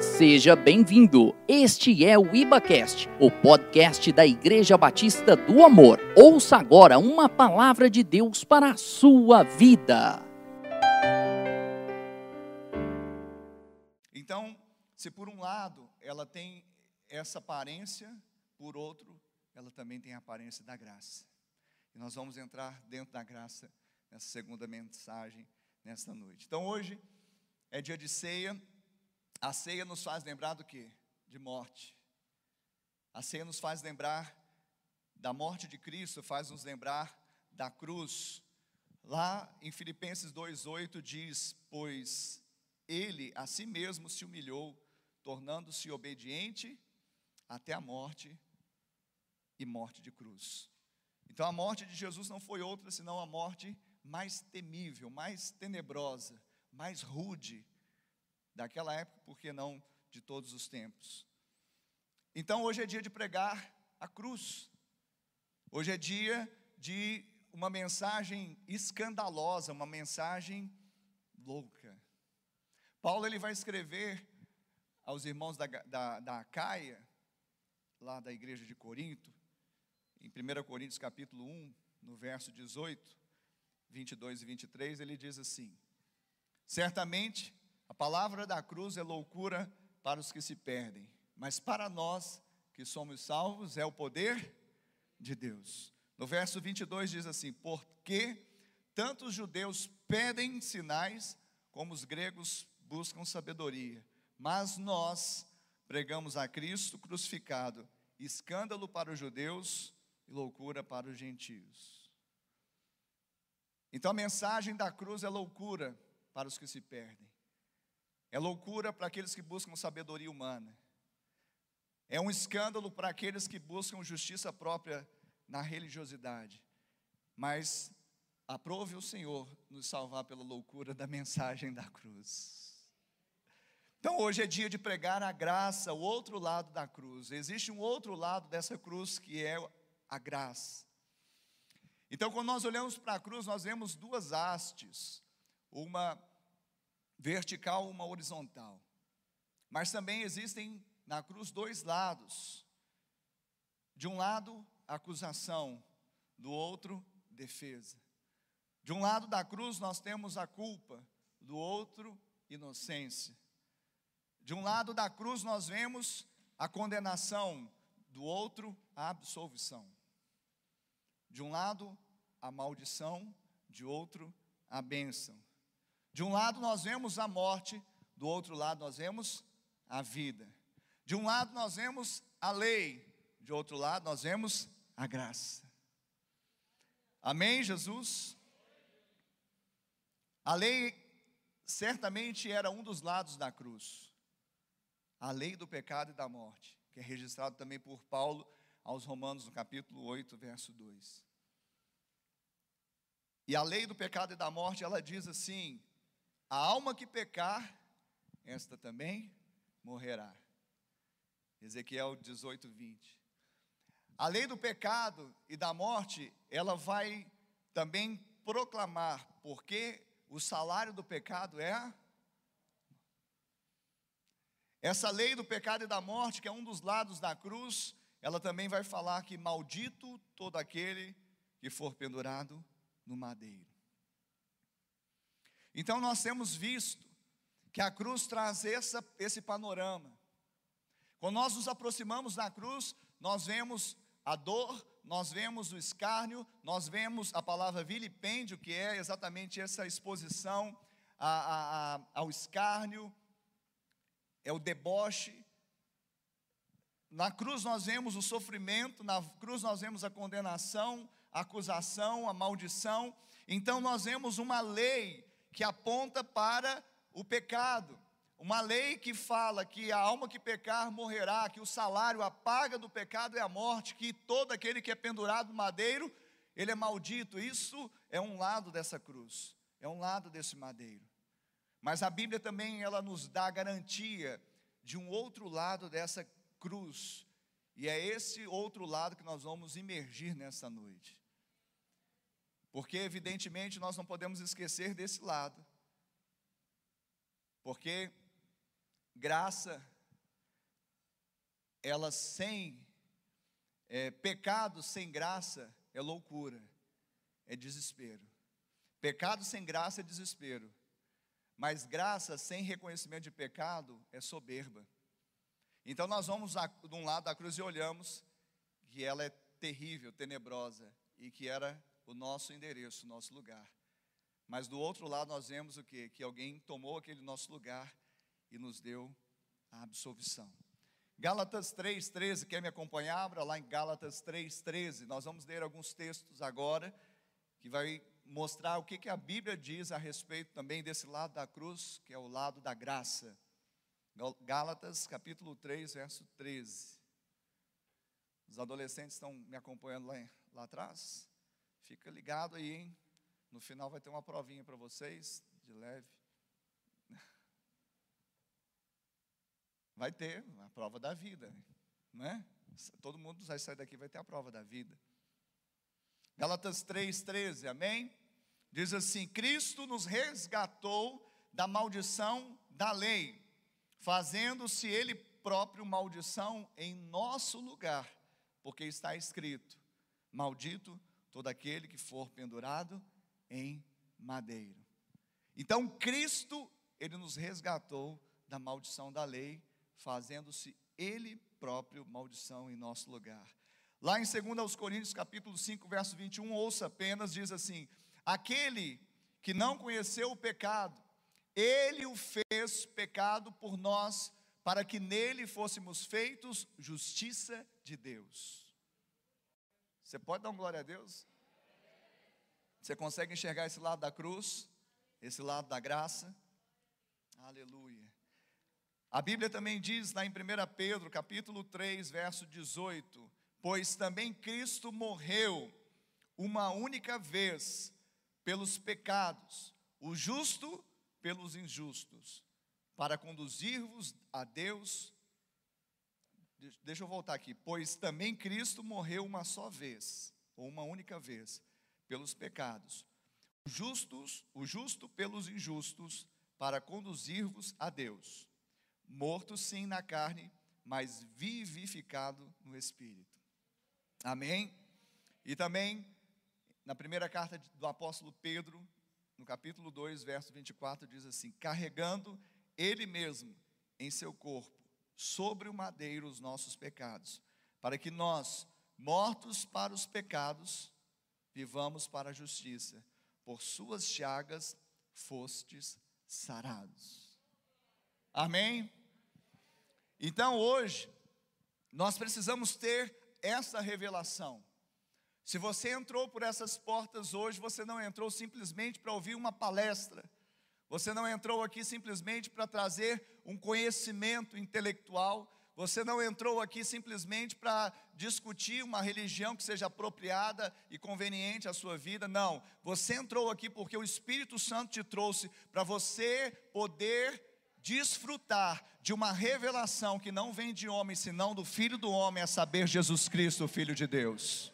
Seja bem-vindo. Este é o IbaCast, o podcast da Igreja Batista do Amor. Ouça agora uma palavra de Deus para a sua vida. Então, se por um lado ela tem essa aparência, por outro, ela também tem a aparência da graça. E nós vamos entrar dentro da graça nessa segunda mensagem nesta noite. Então, hoje é dia de ceia. A ceia nos faz lembrar do que? De morte. A ceia nos faz lembrar da morte de Cristo, faz nos lembrar da cruz. Lá em Filipenses 2:8 diz: "Pois ele a si mesmo se humilhou, tornando-se obediente até a morte e morte de cruz". Então a morte de Jesus não foi outra senão a morte mais temível, mais tenebrosa, mais rude daquela época, porque não de todos os tempos. Então hoje é dia de pregar a cruz. Hoje é dia de uma mensagem escandalosa, uma mensagem louca. Paulo ele vai escrever aos irmãos da, da, da Acaia, lá da igreja de Corinto, em 1 Coríntios capítulo 1, no verso 18, 22 e 23, ele diz assim: Certamente a palavra da cruz é loucura para os que se perdem, mas para nós que somos salvos é o poder de Deus. No verso 22 diz assim: Porque tanto os judeus pedem sinais, como os gregos buscam sabedoria, mas nós pregamos a Cristo crucificado, escândalo para os judeus e loucura para os gentios. Então a mensagem da cruz é loucura para os que se perdem. É loucura para aqueles que buscam sabedoria humana. É um escândalo para aqueles que buscam justiça própria na religiosidade. Mas aprove o Senhor nos salvar pela loucura da mensagem da cruz. Então hoje é dia de pregar a graça, o outro lado da cruz. Existe um outro lado dessa cruz que é a graça. Então, quando nós olhamos para a cruz, nós vemos duas hastes, uma vertical, uma horizontal. Mas também existem na cruz dois lados. De um lado, acusação, do outro, defesa. De um lado da cruz nós temos a culpa, do outro, inocência. De um lado da cruz nós vemos a condenação, do outro, a absolvição. De um lado, a maldição, de outro, a bênção. De um lado nós vemos a morte, do outro lado nós vemos a vida. De um lado nós vemos a lei, de outro lado nós vemos a graça. Amém, Jesus? A lei certamente era um dos lados da cruz. A lei do pecado e da morte, que é registrado também por Paulo aos Romanos, no capítulo 8, verso 2. E a lei do pecado e da morte, ela diz assim: a alma que pecar, esta também morrerá. Ezequiel 18, 20. A lei do pecado e da morte, ela vai também proclamar, porque o salário do pecado é. Essa lei do pecado e da morte, que é um dos lados da cruz, ela também vai falar que maldito todo aquele que for pendurado no madeiro. Então nós temos visto que a cruz traz essa, esse panorama. Quando nós nos aproximamos da cruz, nós vemos a dor, nós vemos o escárnio, nós vemos a palavra vilipêndio, que é exatamente essa exposição a, a, a, ao escárnio, é o deboche, na cruz nós vemos o sofrimento, na cruz nós vemos a condenação, a acusação, a maldição. Então nós vemos uma lei que aponta para o pecado. Uma lei que fala que a alma que pecar morrerá, que o salário, a paga do pecado é a morte, que todo aquele que é pendurado no madeiro, ele é maldito. Isso é um lado dessa cruz, é um lado desse madeiro. Mas a Bíblia também ela nos dá a garantia de um outro lado dessa cruz. E é esse outro lado que nós vamos imergir nessa noite. Porque, evidentemente, nós não podemos esquecer desse lado. Porque graça, ela sem, é, pecado sem graça é loucura, é desespero. Pecado sem graça é desespero, mas graça sem reconhecimento de pecado é soberba. Então nós vamos de um lado da cruz e olhamos que ela é terrível, tenebrosa e que era o nosso endereço, o nosso lugar. Mas do outro lado nós vemos o que? Que alguém tomou aquele nosso lugar e nos deu a absolvição. Gálatas 3,13, quer me acompanhar? Abra lá em Gálatas 3,13. Nós vamos ler alguns textos agora que vai mostrar o que, que a Bíblia diz a respeito também desse lado da cruz, que é o lado da graça. Gálatas capítulo 3, verso 13. Os adolescentes estão me acompanhando lá, lá atrás? Fica ligado aí, hein? No final vai ter uma provinha para vocês, de leve. Vai ter a prova da vida, não é? Todo mundo vai sair daqui vai ter a prova da vida. Galatas 3:13, amém? Diz assim: Cristo nos resgatou da maldição da lei, fazendo-se ele próprio maldição em nosso lugar, porque está escrito: Maldito todo aquele que for pendurado em madeiro. Então Cristo, ele nos resgatou da maldição da lei, fazendo-se ele próprio maldição em nosso lugar. Lá em 2 Coríntios capítulo 5, verso 21, ouça apenas, diz assim: Aquele que não conheceu o pecado, ele o fez pecado por nós, para que nele fôssemos feitos justiça de Deus. Você pode dar glória a Deus? Você consegue enxergar esse lado da cruz, esse lado da graça? Aleluia. A Bíblia também diz lá em 1 Pedro, capítulo 3, verso 18: Pois também Cristo morreu uma única vez pelos pecados, o justo pelos injustos, para conduzir-vos a Deus. Deixa eu voltar aqui. Pois também Cristo morreu uma só vez, ou uma única vez, pelos pecados, os justos, o justo pelos injustos, para conduzir-vos a Deus. Morto sim na carne, mas vivificado no espírito. Amém? E também na primeira carta do apóstolo Pedro, no capítulo 2, verso 24, diz assim: carregando ele mesmo em seu corpo sobre o madeiro os nossos pecados, para que nós, mortos para os pecados, vivamos para a justiça. Por suas chagas fostes sarados. Amém? Então hoje, nós precisamos ter essa revelação. Se você entrou por essas portas hoje, você não entrou simplesmente para ouvir uma palestra, você não entrou aqui simplesmente para trazer um conhecimento intelectual, você não entrou aqui simplesmente para discutir uma religião que seja apropriada e conveniente à sua vida, não. Você entrou aqui porque o Espírito Santo te trouxe para você poder desfrutar de uma revelação que não vem de homem, senão do Filho do homem, a saber, Jesus Cristo, o Filho de Deus.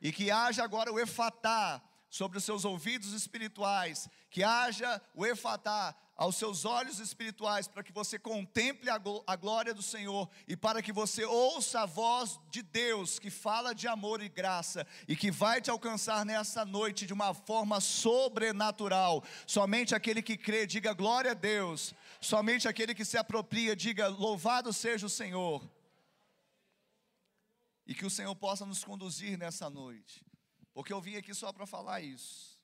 E que haja agora o efatá sobre os seus ouvidos espirituais, que haja o efatá aos seus olhos espirituais, para que você contemple a glória do Senhor e para que você ouça a voz de Deus que fala de amor e graça e que vai te alcançar nessa noite de uma forma sobrenatural. Somente aquele que crê, diga glória a Deus. Somente aquele que se apropria, diga louvado seja o Senhor. E que o Senhor possa nos conduzir nessa noite, porque eu vim aqui só para falar isso.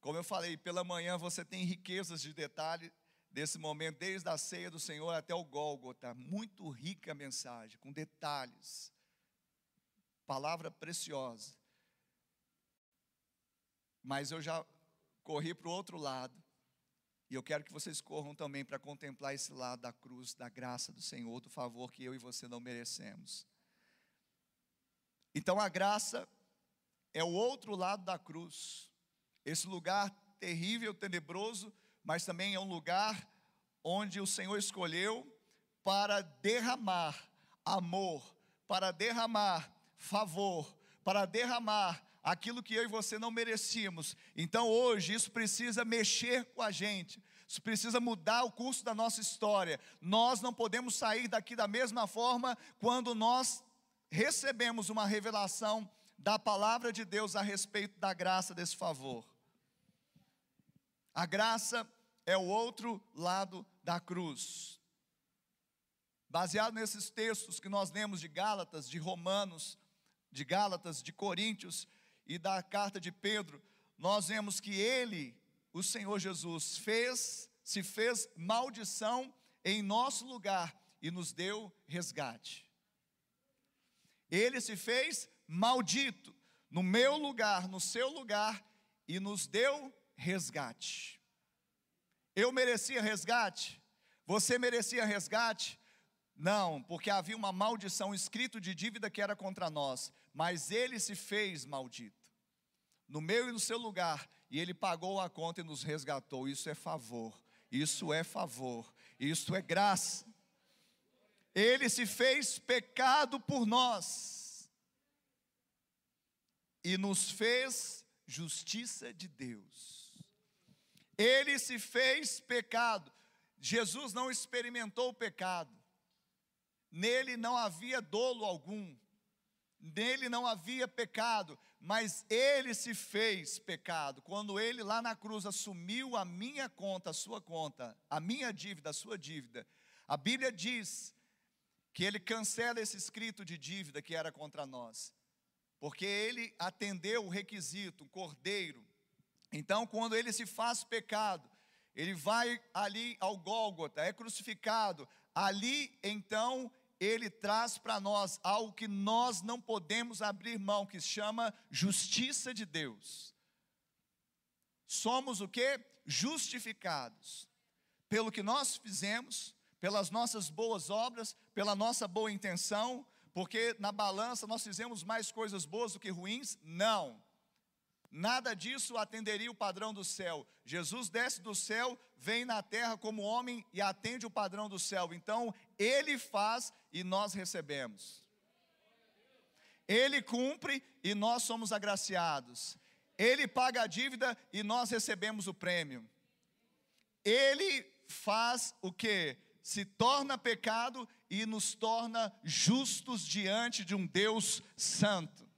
Como eu falei, pela manhã você tem riquezas de detalhe desse momento, desde a ceia do Senhor até o Gólgota. Muito rica a mensagem, com detalhes. Palavra preciosa. Mas eu já corri para o outro lado. E eu quero que vocês corram também para contemplar esse lado da cruz, da graça do Senhor, do favor que eu e você não merecemos. Então a graça é o outro lado da cruz. Esse lugar terrível, tenebroso, mas também é um lugar onde o Senhor escolheu para derramar amor, para derramar favor, para derramar aquilo que eu e você não merecíamos. Então hoje isso precisa mexer com a gente, Isso precisa mudar o curso da nossa história. Nós não podemos sair daqui da mesma forma quando nós recebemos uma revelação da palavra de Deus a respeito da graça desse favor. A graça é o outro lado da cruz. Baseado nesses textos que nós lemos de Gálatas, de Romanos, de Gálatas, de Coríntios e da carta de Pedro, nós vemos que ele, o Senhor Jesus, fez, se fez maldição em nosso lugar e nos deu resgate. Ele se fez maldito no meu lugar, no seu lugar e nos deu resgate. Eu merecia resgate? Você merecia resgate? Não, porque havia uma maldição escrito de dívida que era contra nós, mas ele se fez maldito. No meu e no seu lugar, e ele pagou a conta e nos resgatou. Isso é favor. Isso é favor. Isso é graça. Ele se fez pecado por nós e nos fez justiça de Deus. Ele se fez pecado. Jesus não experimentou o pecado. Nele não havia dolo algum. Nele não havia pecado, mas ele se fez pecado. Quando ele lá na cruz assumiu a minha conta, a sua conta, a minha dívida, a sua dívida. A Bíblia diz que ele cancela esse escrito de dívida que era contra nós. Porque ele atendeu o requisito, o cordeiro. Então, quando ele se faz pecado, ele vai ali ao Gólgota, é crucificado. Ali, então, ele traz para nós algo que nós não podemos abrir mão, que se chama justiça de Deus. Somos o que? Justificados pelo que nós fizemos, pelas nossas boas obras, pela nossa boa intenção, porque na balança nós fizemos mais coisas boas do que ruins? Não. Nada disso atenderia o padrão do céu. Jesus desce do céu, vem na terra como homem e atende o padrão do céu. Então, ele faz e nós recebemos. Ele cumpre e nós somos agraciados. Ele paga a dívida e nós recebemos o prêmio. Ele faz o que? Se torna pecado e nos torna justos diante de um Deus santo.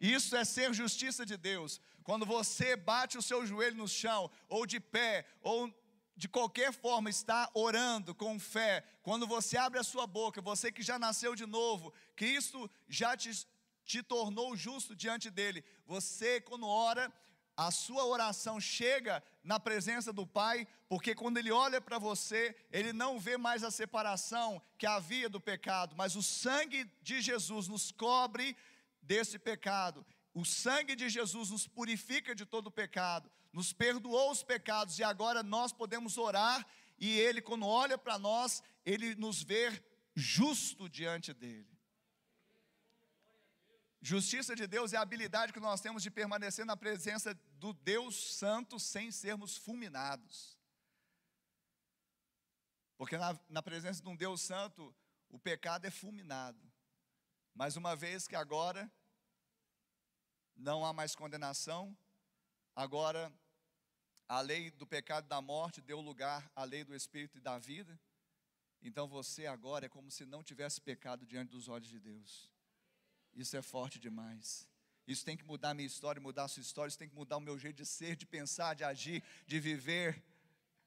Isso é ser justiça de Deus. Quando você bate o seu joelho no chão, ou de pé, ou de qualquer forma está orando com fé, quando você abre a sua boca, você que já nasceu de novo, Cristo já te, te tornou justo diante dele. Você, quando ora, a sua oração chega na presença do Pai, porque quando Ele olha para você, Ele não vê mais a separação que havia do pecado, mas o sangue de Jesus nos cobre desse pecado. O sangue de Jesus nos purifica de todo pecado, nos perdoou os pecados e agora nós podemos orar e Ele, quando olha para nós, Ele nos vê justo diante dEle. Justiça de Deus é a habilidade que nós temos de permanecer na presença do Deus Santo sem sermos fulminados. Porque na, na presença de um Deus Santo, o pecado é fulminado. Mas uma vez que agora não há mais condenação, agora a lei do pecado e da morte deu lugar à lei do espírito e da vida. Então você agora é como se não tivesse pecado diante dos olhos de Deus. Isso é forte demais. Isso tem que mudar a minha história, mudar a sua história, isso tem que mudar o meu jeito de ser, de pensar, de agir, de viver.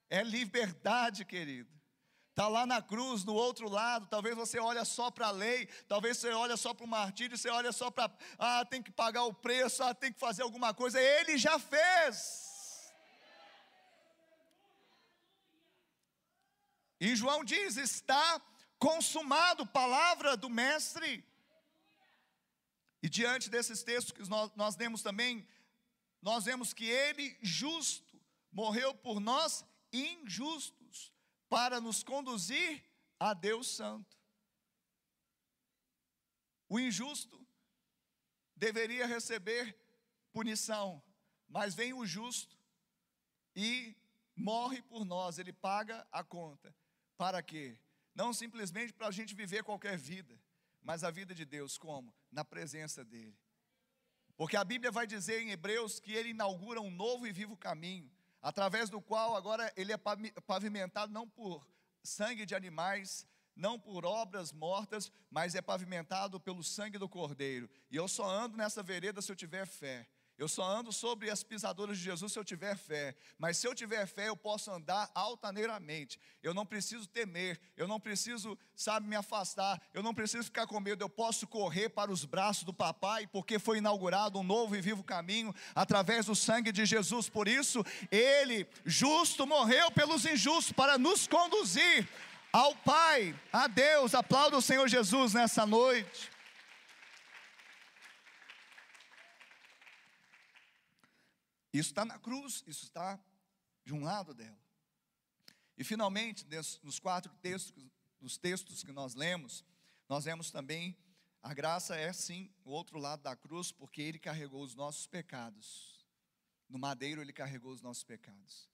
É liberdade, querido está lá na cruz, no outro lado. Talvez você olhe só para a lei, talvez você olhe só para o martírio, você olha só para, ah, tem que pagar o preço, ah, tem que fazer alguma coisa. Ele já fez. E João diz: está consumado, palavra do Mestre. E diante desses textos que nós, nós lemos também, nós vemos que ele, justo, morreu por nós injusto para nos conduzir a Deus Santo. O injusto deveria receber punição, mas vem o justo e morre por nós, ele paga a conta. Para quê? Não simplesmente para a gente viver qualquer vida, mas a vida de Deus, como? Na presença dEle. Porque a Bíblia vai dizer em Hebreus que Ele inaugura um novo e vivo caminho através do qual agora ele é pavimentado não por sangue de animais, não por obras mortas, mas é pavimentado pelo sangue do Cordeiro. E eu só ando nessa vereda se eu tiver fé. Eu só ando sobre as pisaduras de Jesus se eu tiver fé. Mas se eu tiver fé, eu posso andar altaneiramente. Eu não preciso temer, eu não preciso, sabe, me afastar, eu não preciso ficar com medo. Eu posso correr para os braços do papai, porque foi inaugurado um novo e vivo caminho através do sangue de Jesus. Por isso, ele, justo, morreu pelos injustos para nos conduzir ao Pai, a Deus. Aplauda o Senhor Jesus nessa noite. Isso está na cruz, isso está de um lado dela. E finalmente, nos quatro textos, dos textos que nós lemos, nós vemos também a graça é sim o outro lado da cruz, porque ele carregou os nossos pecados. No madeiro ele carregou os nossos pecados.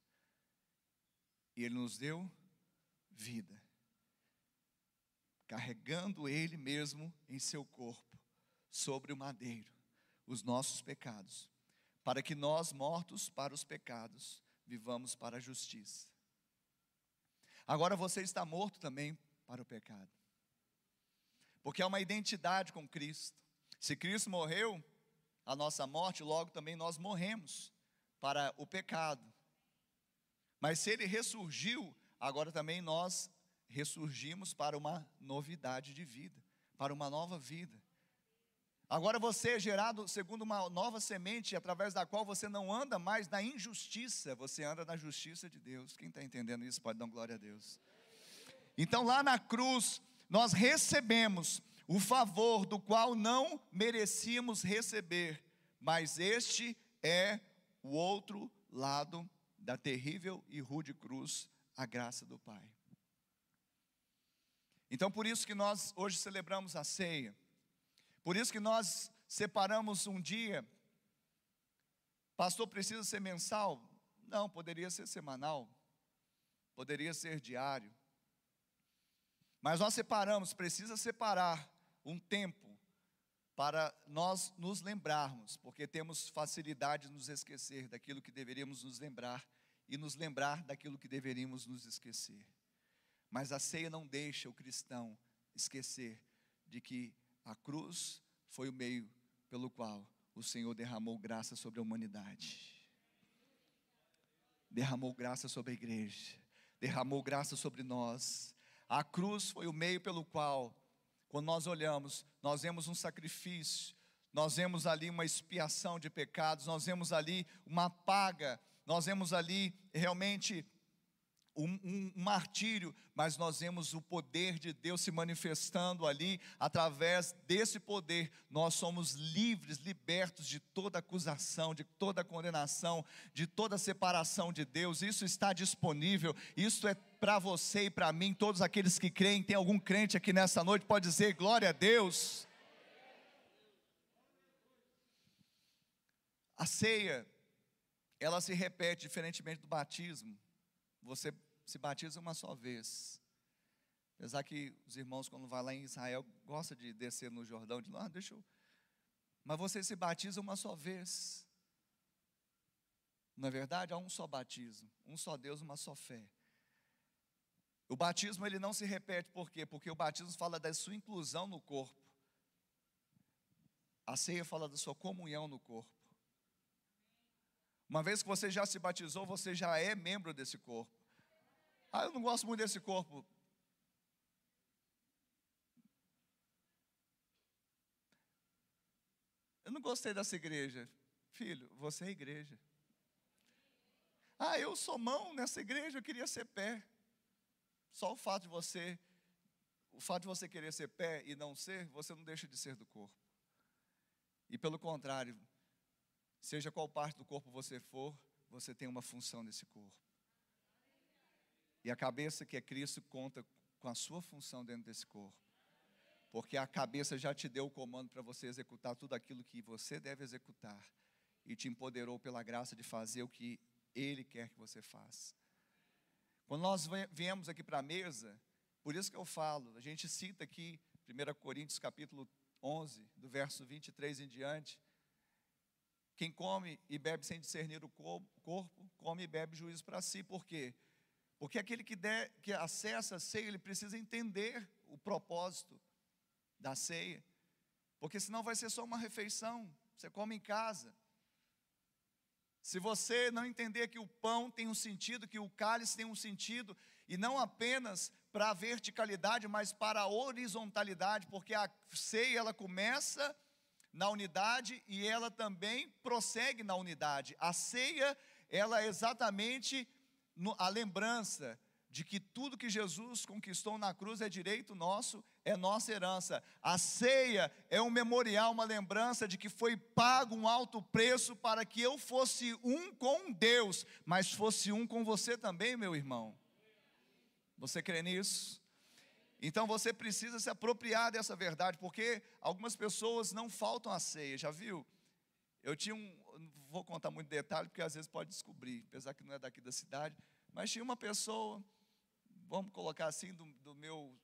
E ele nos deu vida carregando Ele mesmo em seu corpo, sobre o madeiro, os nossos pecados, para que nós, mortos para os pecados, vivamos para a justiça. Agora você está morto também para o pecado, porque é uma identidade com Cristo. Se Cristo morreu, a nossa morte, logo também nós morremos para o pecado. Mas se ele ressurgiu, agora também nós ressurgimos para uma novidade de vida, para uma nova vida. Agora você é gerado segundo uma nova semente, através da qual você não anda mais na injustiça, você anda na justiça de Deus. Quem está entendendo isso pode dar glória a Deus. Então, lá na cruz, nós recebemos o favor do qual não merecíamos receber, mas este é o outro lado da terrível e rude cruz, a graça do Pai. Então, por isso que nós hoje celebramos a ceia. Por isso que nós separamos um dia. Pastor, precisa ser mensal? Não, poderia ser semanal. Poderia ser diário. Mas nós separamos, precisa separar um tempo para nós nos lembrarmos, porque temos facilidade de nos esquecer daquilo que deveríamos nos lembrar e nos lembrar daquilo que deveríamos nos esquecer. Mas a ceia não deixa o cristão esquecer de que a cruz foi o meio pelo qual o Senhor derramou graça sobre a humanidade. Derramou graça sobre a igreja, derramou graça sobre nós. A cruz foi o meio pelo qual, quando nós olhamos, nós vemos um sacrifício, nós vemos ali uma expiação de pecados, nós vemos ali uma paga, nós vemos ali realmente um, um, martírio, mas nós vemos o poder de Deus se manifestando ali, através desse poder, nós somos livres, libertos de toda acusação, de toda condenação, de toda separação de Deus. Isso está disponível, isso é para você e para mim, todos aqueles que creem. Tem algum crente aqui nessa noite, pode dizer glória a Deus. A ceia, ela se repete diferentemente do batismo. Você se batiza uma só vez. Apesar que os irmãos, quando vai lá em Israel, gostam de descer no Jordão, de lá, ah, deixa eu. Mas você se batiza uma só vez. Não é verdade? Há um só batismo, um só Deus, uma só fé. O batismo ele não se repete, por quê? Porque o batismo fala da sua inclusão no corpo. A ceia fala da sua comunhão no corpo. Uma vez que você já se batizou, você já é membro desse corpo. Ah, eu não gosto muito desse corpo. Eu não gostei dessa igreja. Filho, você é igreja. Ah, eu sou mão nessa igreja, eu queria ser pé. Só o fato de você, o fato de você querer ser pé e não ser, você não deixa de ser do corpo. E pelo contrário, seja qual parte do corpo você for, você tem uma função nesse corpo. E a cabeça que é Cristo conta com a sua função dentro desse corpo. Porque a cabeça já te deu o comando para você executar tudo aquilo que você deve executar. E te empoderou pela graça de fazer o que Ele quer que você faça. Quando nós viemos aqui para a mesa, por isso que eu falo, a gente cita aqui 1 Coríntios capítulo 11, do verso 23 em diante, Quem come e bebe sem discernir o corpo, come e bebe juízo para si. Por quê? Porque aquele que, der, que acessa a ceia, ele precisa entender o propósito da ceia. Porque senão vai ser só uma refeição. Você come em casa. Se você não entender que o pão tem um sentido, que o cálice tem um sentido, e não apenas para a verticalidade, mas para a horizontalidade, porque a ceia ela começa na unidade e ela também prossegue na unidade. A ceia, ela é exatamente a lembrança de que tudo que Jesus conquistou na cruz é direito nosso, é nossa herança. A ceia é um memorial, uma lembrança de que foi pago um alto preço para que eu fosse um com Deus, mas fosse um com você também, meu irmão. Você crê nisso? Então você precisa se apropriar dessa verdade, porque algumas pessoas não faltam a ceia, já viu? Eu tinha um, vou contar muito detalhe, porque às vezes pode descobrir, apesar que não é daqui da cidade, mas tinha uma pessoa, vamos colocar assim, do, do meu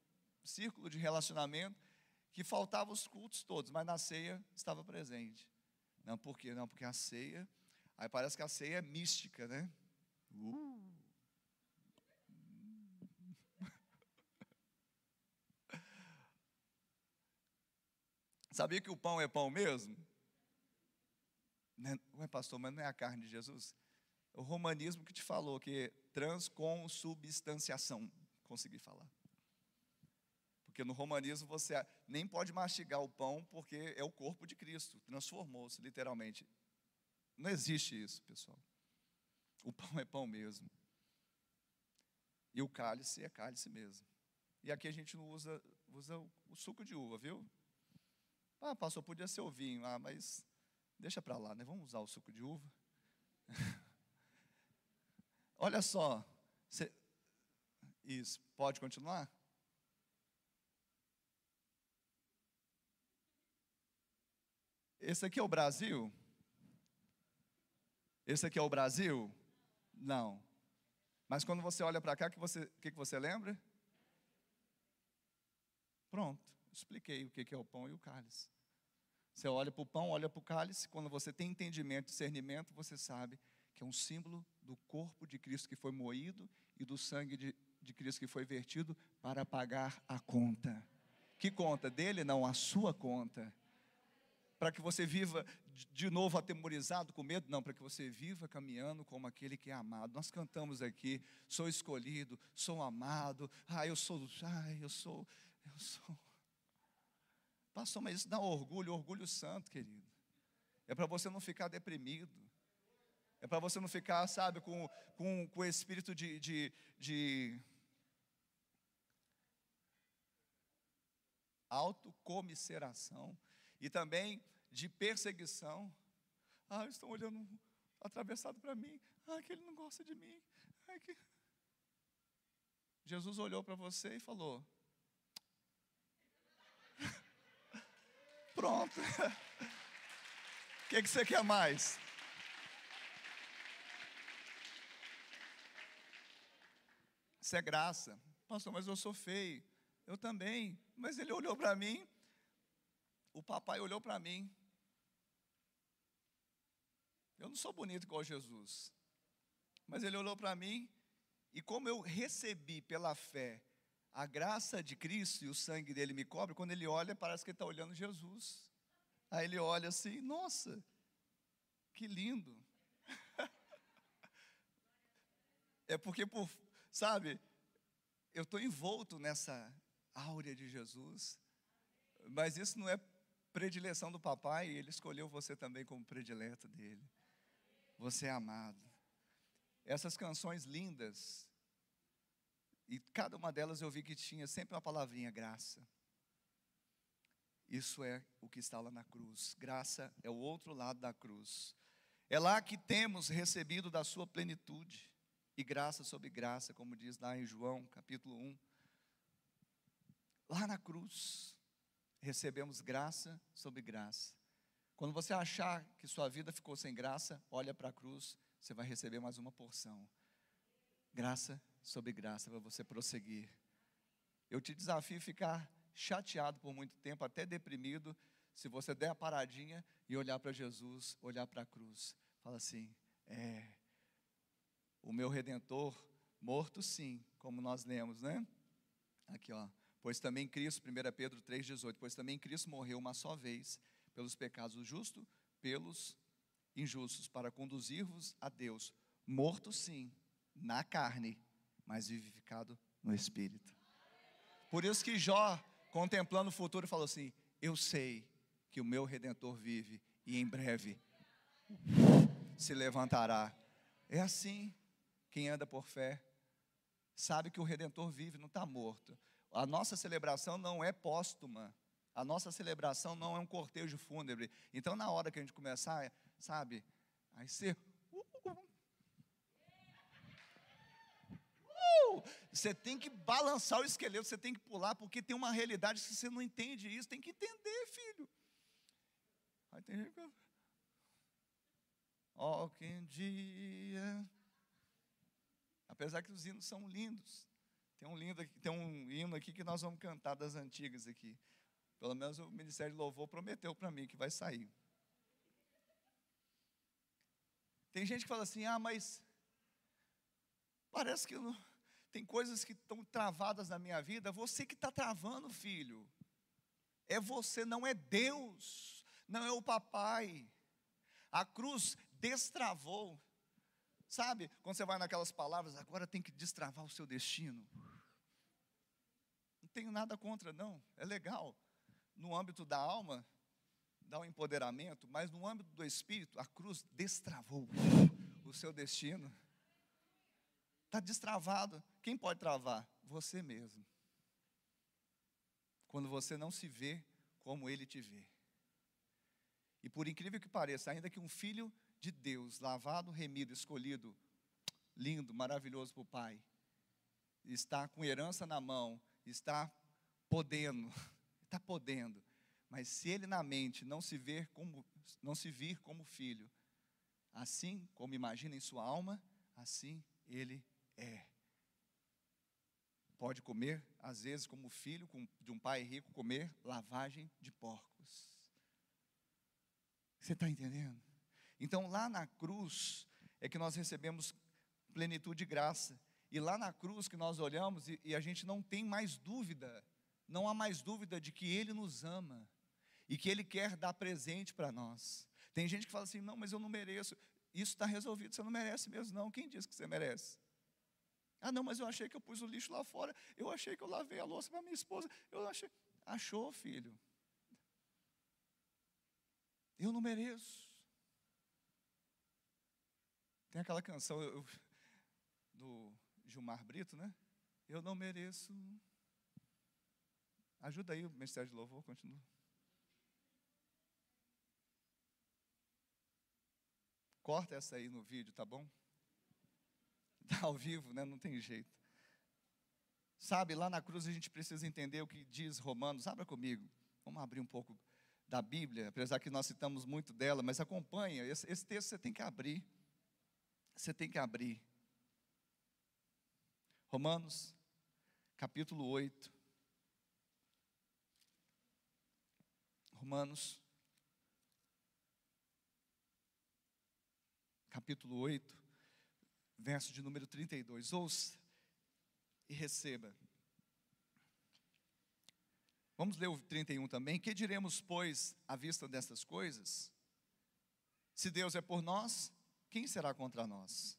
círculo de relacionamento, que faltava os cultos todos, mas na ceia estava presente. Não, por quê? Não, porque a ceia, aí parece que a ceia é mística, né? Uh. Sabia que o pão é pão mesmo? Não é, pastor, mas não é a carne de Jesus? O romanismo que te falou que transconsubstanciação, consegui falar. Porque no romanismo você nem pode mastigar o pão porque é o corpo de Cristo, transformou-se literalmente. Não existe isso, pessoal. O pão é pão mesmo. E o cálice é cálice mesmo. E aqui a gente não usa, usa o suco de uva, viu? Ah, pastor, podia ser o vinho. Ah, mas deixa para lá, né? Vamos usar o suco de uva. Olha só. Cê... Isso, pode continuar? Esse aqui é o Brasil? Esse aqui é o Brasil? Não. Mas quando você olha para cá, o que você, que, que você lembra? Pronto, expliquei o que é o pão e o cálice. Você olha para o pão, olha para o cálice, quando você tem entendimento, discernimento, você sabe que é um símbolo do corpo de Cristo que foi moído e do sangue de, de Cristo que foi vertido para pagar a conta. Que conta? Dele não, a sua conta. Para que você viva de novo atemorizado, com medo? Não, para que você viva caminhando como aquele que é amado. Nós cantamos aqui, sou escolhido, sou amado, ah, eu sou, ah, eu sou, eu sou. Pastor, mas isso dá orgulho, orgulho santo, querido. É para você não ficar deprimido. É para você não ficar, sabe, com, com, com espírito de, de, de autocomisseração e também de perseguição. Ah, estão olhando atravessado para mim. Ah, que ele não gosta de mim. Que... Jesus olhou para você e falou: Pronto. O que, que você quer mais? Isso é graça. Pastor, mas eu sou feio. Eu também. Mas ele olhou para mim. O papai olhou para mim. Eu não sou bonito igual Jesus. Mas ele olhou para mim. E como eu recebi pela fé a graça de Cristo e o sangue dele me cobre, quando ele olha, parece que ele está olhando Jesus. Aí ele olha assim, nossa, que lindo. é porque, por, sabe, eu estou envolto nessa áurea de Jesus, mas isso não é predileção do papai, ele escolheu você também como predileto dele. Você é amado. Essas canções lindas e cada uma delas eu vi que tinha sempre uma palavrinha graça. Isso é o que está lá na cruz. Graça é o outro lado da cruz. É lá que temos recebido da sua plenitude e graça sobre graça, como diz lá em João, capítulo 1. Lá na cruz recebemos graça sobre graça. Quando você achar que sua vida ficou sem graça, olha para a cruz, você vai receber mais uma porção. Graça sobre graça para você prosseguir. Eu te desafio a ficar chateado por muito tempo, até deprimido, se você der a paradinha e olhar para Jesus, olhar para a cruz, fala assim: é, o meu redentor morto sim, como nós lemos, né? Aqui, ó. Pois também Cristo, 1 Pedro 3,18, pois também Cristo morreu uma só vez pelos pecados do justo, pelos injustos, para conduzir-vos a Deus, morto sim, na carne, mas vivificado no Espírito. Por isso que Jó, contemplando o futuro, falou assim: Eu sei que o meu redentor vive e em breve se levantará. É assim, quem anda por fé, sabe que o redentor vive, não está morto. A nossa celebração não é póstuma. A nossa celebração não é um cortejo fúnebre. Então, na hora que a gente começar, sabe, aí Você tem que balançar o esqueleto, você tem que pular, porque tem uma realidade que você não entende isso, tem que entender, filho. Aí tem gente que. Ó, oh, que dia. Apesar que os hinos são lindos. Tem um, lindo, tem um hino aqui que nós vamos cantar das antigas aqui. Pelo menos o Ministério de Louvor prometeu para mim que vai sair. Tem gente que fala assim: ah, mas parece que não, tem coisas que estão travadas na minha vida, você que está travando, filho. É você, não é Deus, não é o papai. A cruz destravou. Sabe, quando você vai naquelas palavras, agora tem que destravar o seu destino. Não tenho nada contra, não, é legal. No âmbito da alma, dá um empoderamento, mas no âmbito do espírito, a cruz destravou o seu destino. Está destravado. Quem pode travar? Você mesmo. Quando você não se vê como ele te vê. E por incrível que pareça, ainda que um filho de Deus, lavado, remido, escolhido, lindo, maravilhoso para o Pai, está com herança na mão, está podendo, está podendo, mas se ele na mente não se ver como, não se vir como filho, assim como imagina em sua alma, assim ele é. Pode comer, às vezes, como filho de um pai rico, comer lavagem de porcos. Você está entendendo? Então, lá na cruz, é que nós recebemos plenitude de graça. E lá na cruz que nós olhamos e, e, a gente não tem mais dúvida, não há mais dúvida de que Ele nos ama e que Ele quer dar presente para nós. Tem gente que fala assim: não, mas eu não mereço. Isso está resolvido, você não merece mesmo, não. Quem disse que você merece? Ah, não, mas eu achei que eu pus o lixo lá fora. Eu achei que eu lavei a louça para minha esposa. Eu achei. Achou, filho. Eu não mereço. Tem aquela canção eu, do Gilmar Brito, né? Eu não mereço. Ajuda aí o Ministério de Louvor, continua. Corta essa aí no vídeo, tá bom? Está ao vivo, né? Não tem jeito. Sabe, lá na cruz a gente precisa entender o que diz Romanos. Abra comigo. Vamos abrir um pouco da Bíblia, apesar que nós citamos muito dela, mas acompanha. Esse, esse texto você tem que abrir. Você tem que abrir. Romanos, capítulo 8. Romanos, capítulo 8 verso de número 32. Ouça e receba. Vamos ler o 31 também. Que diremos, pois, à vista dessas coisas? Se Deus é por nós, quem será contra nós?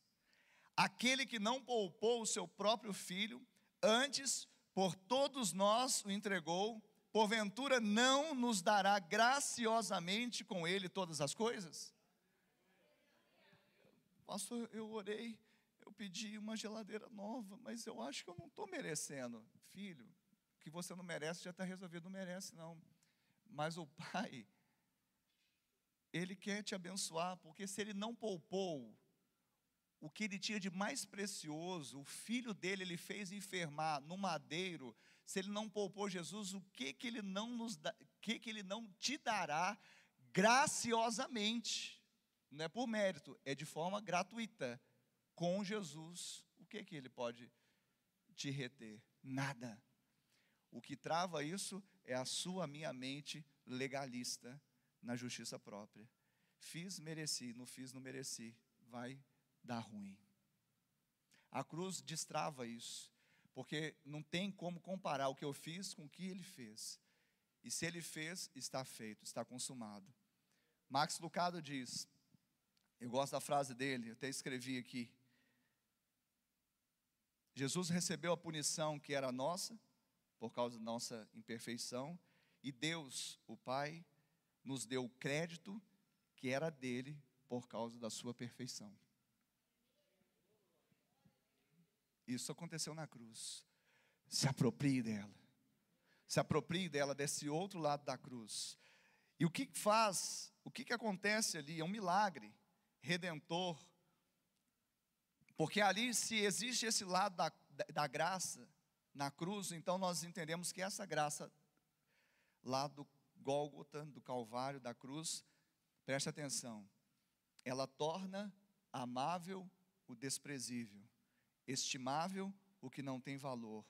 Aquele que não poupou o seu próprio filho, antes por todos nós o entregou, porventura não nos dará graciosamente com ele todas as coisas? Pastor, eu orei eu pedi uma geladeira nova, mas eu acho que eu não estou merecendo. Filho, o que você não merece já está resolvido, não merece não. Mas o Pai, Ele quer te abençoar, porque se Ele não poupou o que Ele tinha de mais precioso, o filho dele Ele fez enfermar no madeiro, se Ele não poupou Jesus, o que que Ele não nos dá, que que Ele não te dará graciosamente? Não é por mérito, é de forma gratuita com Jesus, o que que ele pode te reter? Nada. O que trava isso é a sua, minha mente legalista na justiça própria. Fiz, mereci, não fiz, não mereci. Vai dar ruim. A cruz destrava isso, porque não tem como comparar o que eu fiz com o que ele fez. E se ele fez, está feito, está consumado. Max Lucado diz: eu gosto da frase dele, eu até escrevi aqui. Jesus recebeu a punição que era nossa, por causa da nossa imperfeição, e Deus, o Pai, nos deu o crédito que era dele por causa da sua perfeição. Isso aconteceu na cruz. Se aproprie dela. Se aproprie dela desse outro lado da cruz. E o que faz, o que, que acontece ali? É um milagre redentor. Porque ali, se existe esse lado da, da graça na cruz, então nós entendemos que essa graça lá do Gólgota, do Calvário, da cruz, preste atenção, ela torna amável o desprezível, estimável o que não tem valor,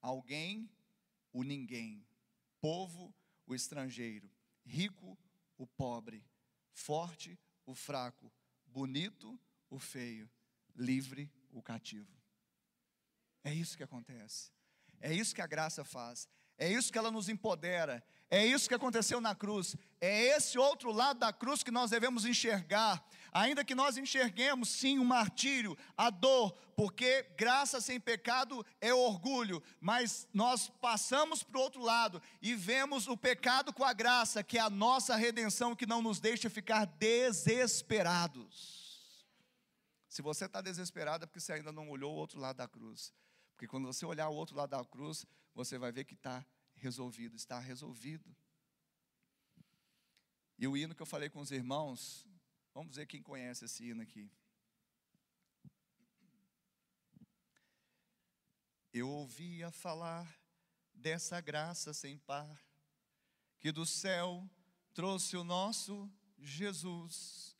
alguém o ninguém, povo o estrangeiro, rico o pobre, forte o fraco, bonito o feio, livre o cativo. É isso que acontece. É isso que a graça faz. É isso que ela nos empodera. É isso que aconteceu na cruz. É esse outro lado da cruz que nós devemos enxergar. Ainda que nós enxerguemos, sim, o martírio, a dor, porque graça sem pecado é orgulho, mas nós passamos para o outro lado e vemos o pecado com a graça, que é a nossa redenção, que não nos deixa ficar desesperados. Se você está desesperado, é porque você ainda não olhou o outro lado da cruz. Porque quando você olhar o outro lado da cruz, você vai ver que está resolvido, está resolvido. E o hino que eu falei com os irmãos, vamos ver quem conhece esse hino aqui. Eu ouvia falar dessa graça sem par, que do céu trouxe o nosso Jesus,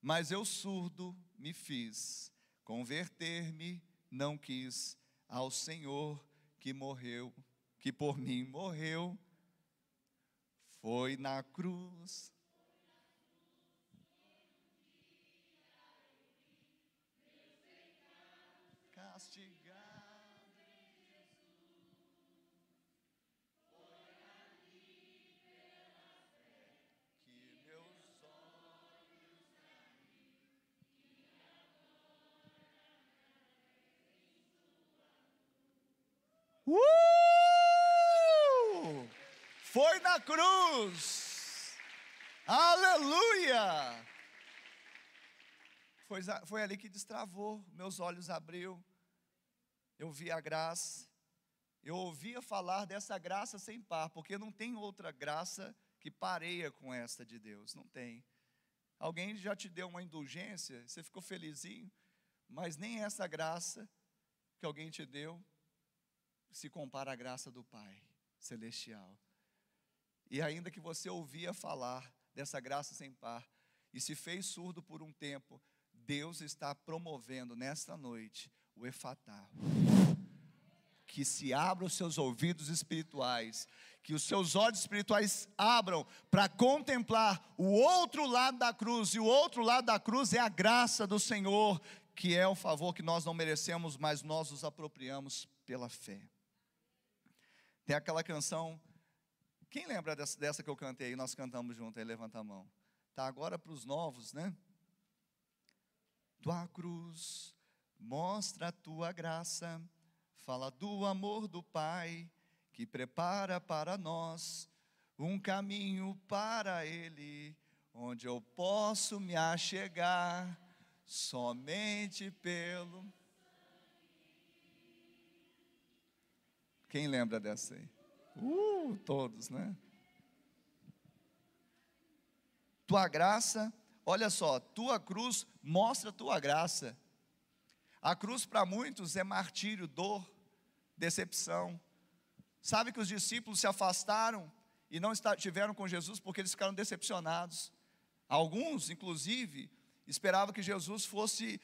mas eu surdo me fiz, converter-me não quis ao Senhor que morreu, que por mim morreu, foi na cruz. Foi na cruz. Aleluia! Foi, foi ali que destravou, meus olhos abriu. Eu vi a graça. Eu ouvia falar dessa graça sem par, porque não tem outra graça que pareia com esta de Deus, não tem. Alguém já te deu uma indulgência, você ficou felizinho, mas nem essa graça que alguém te deu se compara à graça do Pai celestial. E ainda que você ouvia falar dessa graça sem par e se fez surdo por um tempo, Deus está promovendo nesta noite o efatá. Que se abram os seus ouvidos espirituais, que os seus olhos espirituais abram para contemplar o outro lado da cruz, e o outro lado da cruz é a graça do Senhor, que é o favor que nós não merecemos, mas nós nos apropriamos pela fé. Tem aquela canção quem lembra dessa, dessa que eu cantei? Nós cantamos junto aí, levanta a mão. Tá agora para os novos, né? Tua cruz mostra a tua graça, fala do amor do Pai que prepara para nós um caminho para Ele, onde eu posso me achegar somente pelo. Quem lembra dessa aí? Uh, todos, né? Tua graça, olha só, tua cruz mostra tua graça. A cruz para muitos é martírio, dor, decepção. Sabe que os discípulos se afastaram e não estiveram com Jesus porque eles ficaram decepcionados. Alguns, inclusive, esperavam que Jesus fosse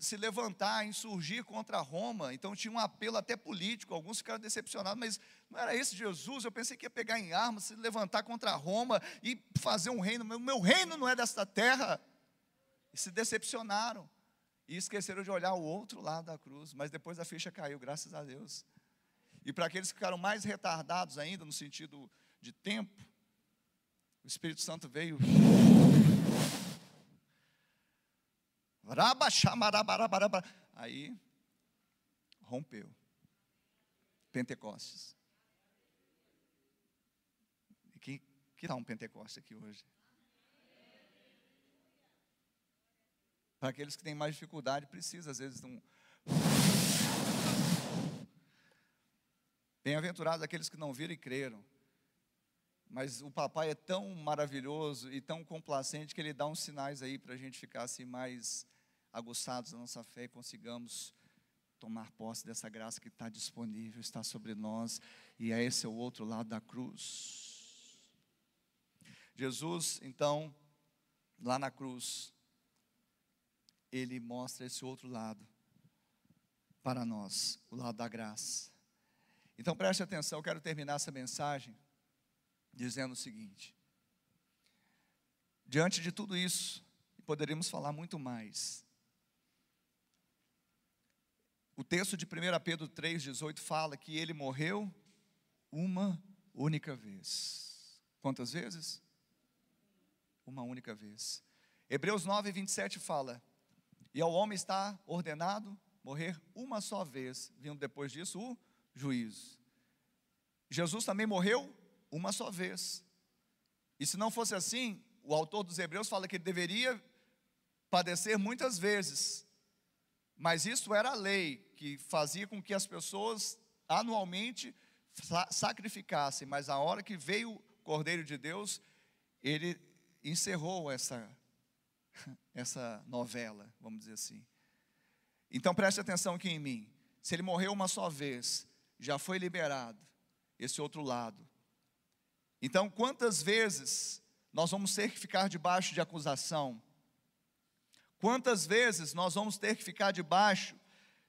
se levantar, insurgir contra Roma. Então tinha um apelo até político. Alguns ficaram decepcionados, mas não era esse Jesus. Eu pensei que ia pegar em armas, se levantar contra Roma e fazer um reino. O meu reino não é desta terra. E se decepcionaram. E esqueceram de olhar o outro lado da cruz. Mas depois a ficha caiu, graças a Deus. E para aqueles que ficaram mais retardados ainda, no sentido de tempo, o Espírito Santo veio. Aí rompeu. Pentecostes. E que, que dá um Pentecostes aqui hoje? Para aqueles que têm mais dificuldade, precisa às vezes de um. Bem-aventurados aqueles que não viram e creram. Mas o papai é tão maravilhoso e tão complacente que ele dá uns sinais aí para a gente ficar assim mais aguçados na nossa fé e consigamos tomar posse dessa graça que está disponível, está sobre nós, e é esse é o outro lado da cruz. Jesus, então, lá na cruz, ele mostra esse outro lado para nós, o lado da graça. Então preste atenção, eu quero terminar essa mensagem dizendo o seguinte: diante de tudo isso, poderíamos falar muito mais. O texto de 1 Pedro 3,18 fala que ele morreu uma única vez. Quantas vezes? Uma única vez. Hebreus 9, 27 fala: E ao homem está ordenado morrer uma só vez, vindo depois disso o juízo. Jesus também morreu uma só vez. E se não fosse assim, o autor dos Hebreus fala que ele deveria padecer muitas vezes. Mas isso era a lei que fazia com que as pessoas anualmente sacrificassem, mas a hora que veio o Cordeiro de Deus, ele encerrou essa essa novela, vamos dizer assim. Então preste atenção aqui em mim. Se ele morreu uma só vez, já foi liberado esse outro lado. Então, quantas vezes nós vamos ter que ficar debaixo de acusação? Quantas vezes nós vamos ter que ficar debaixo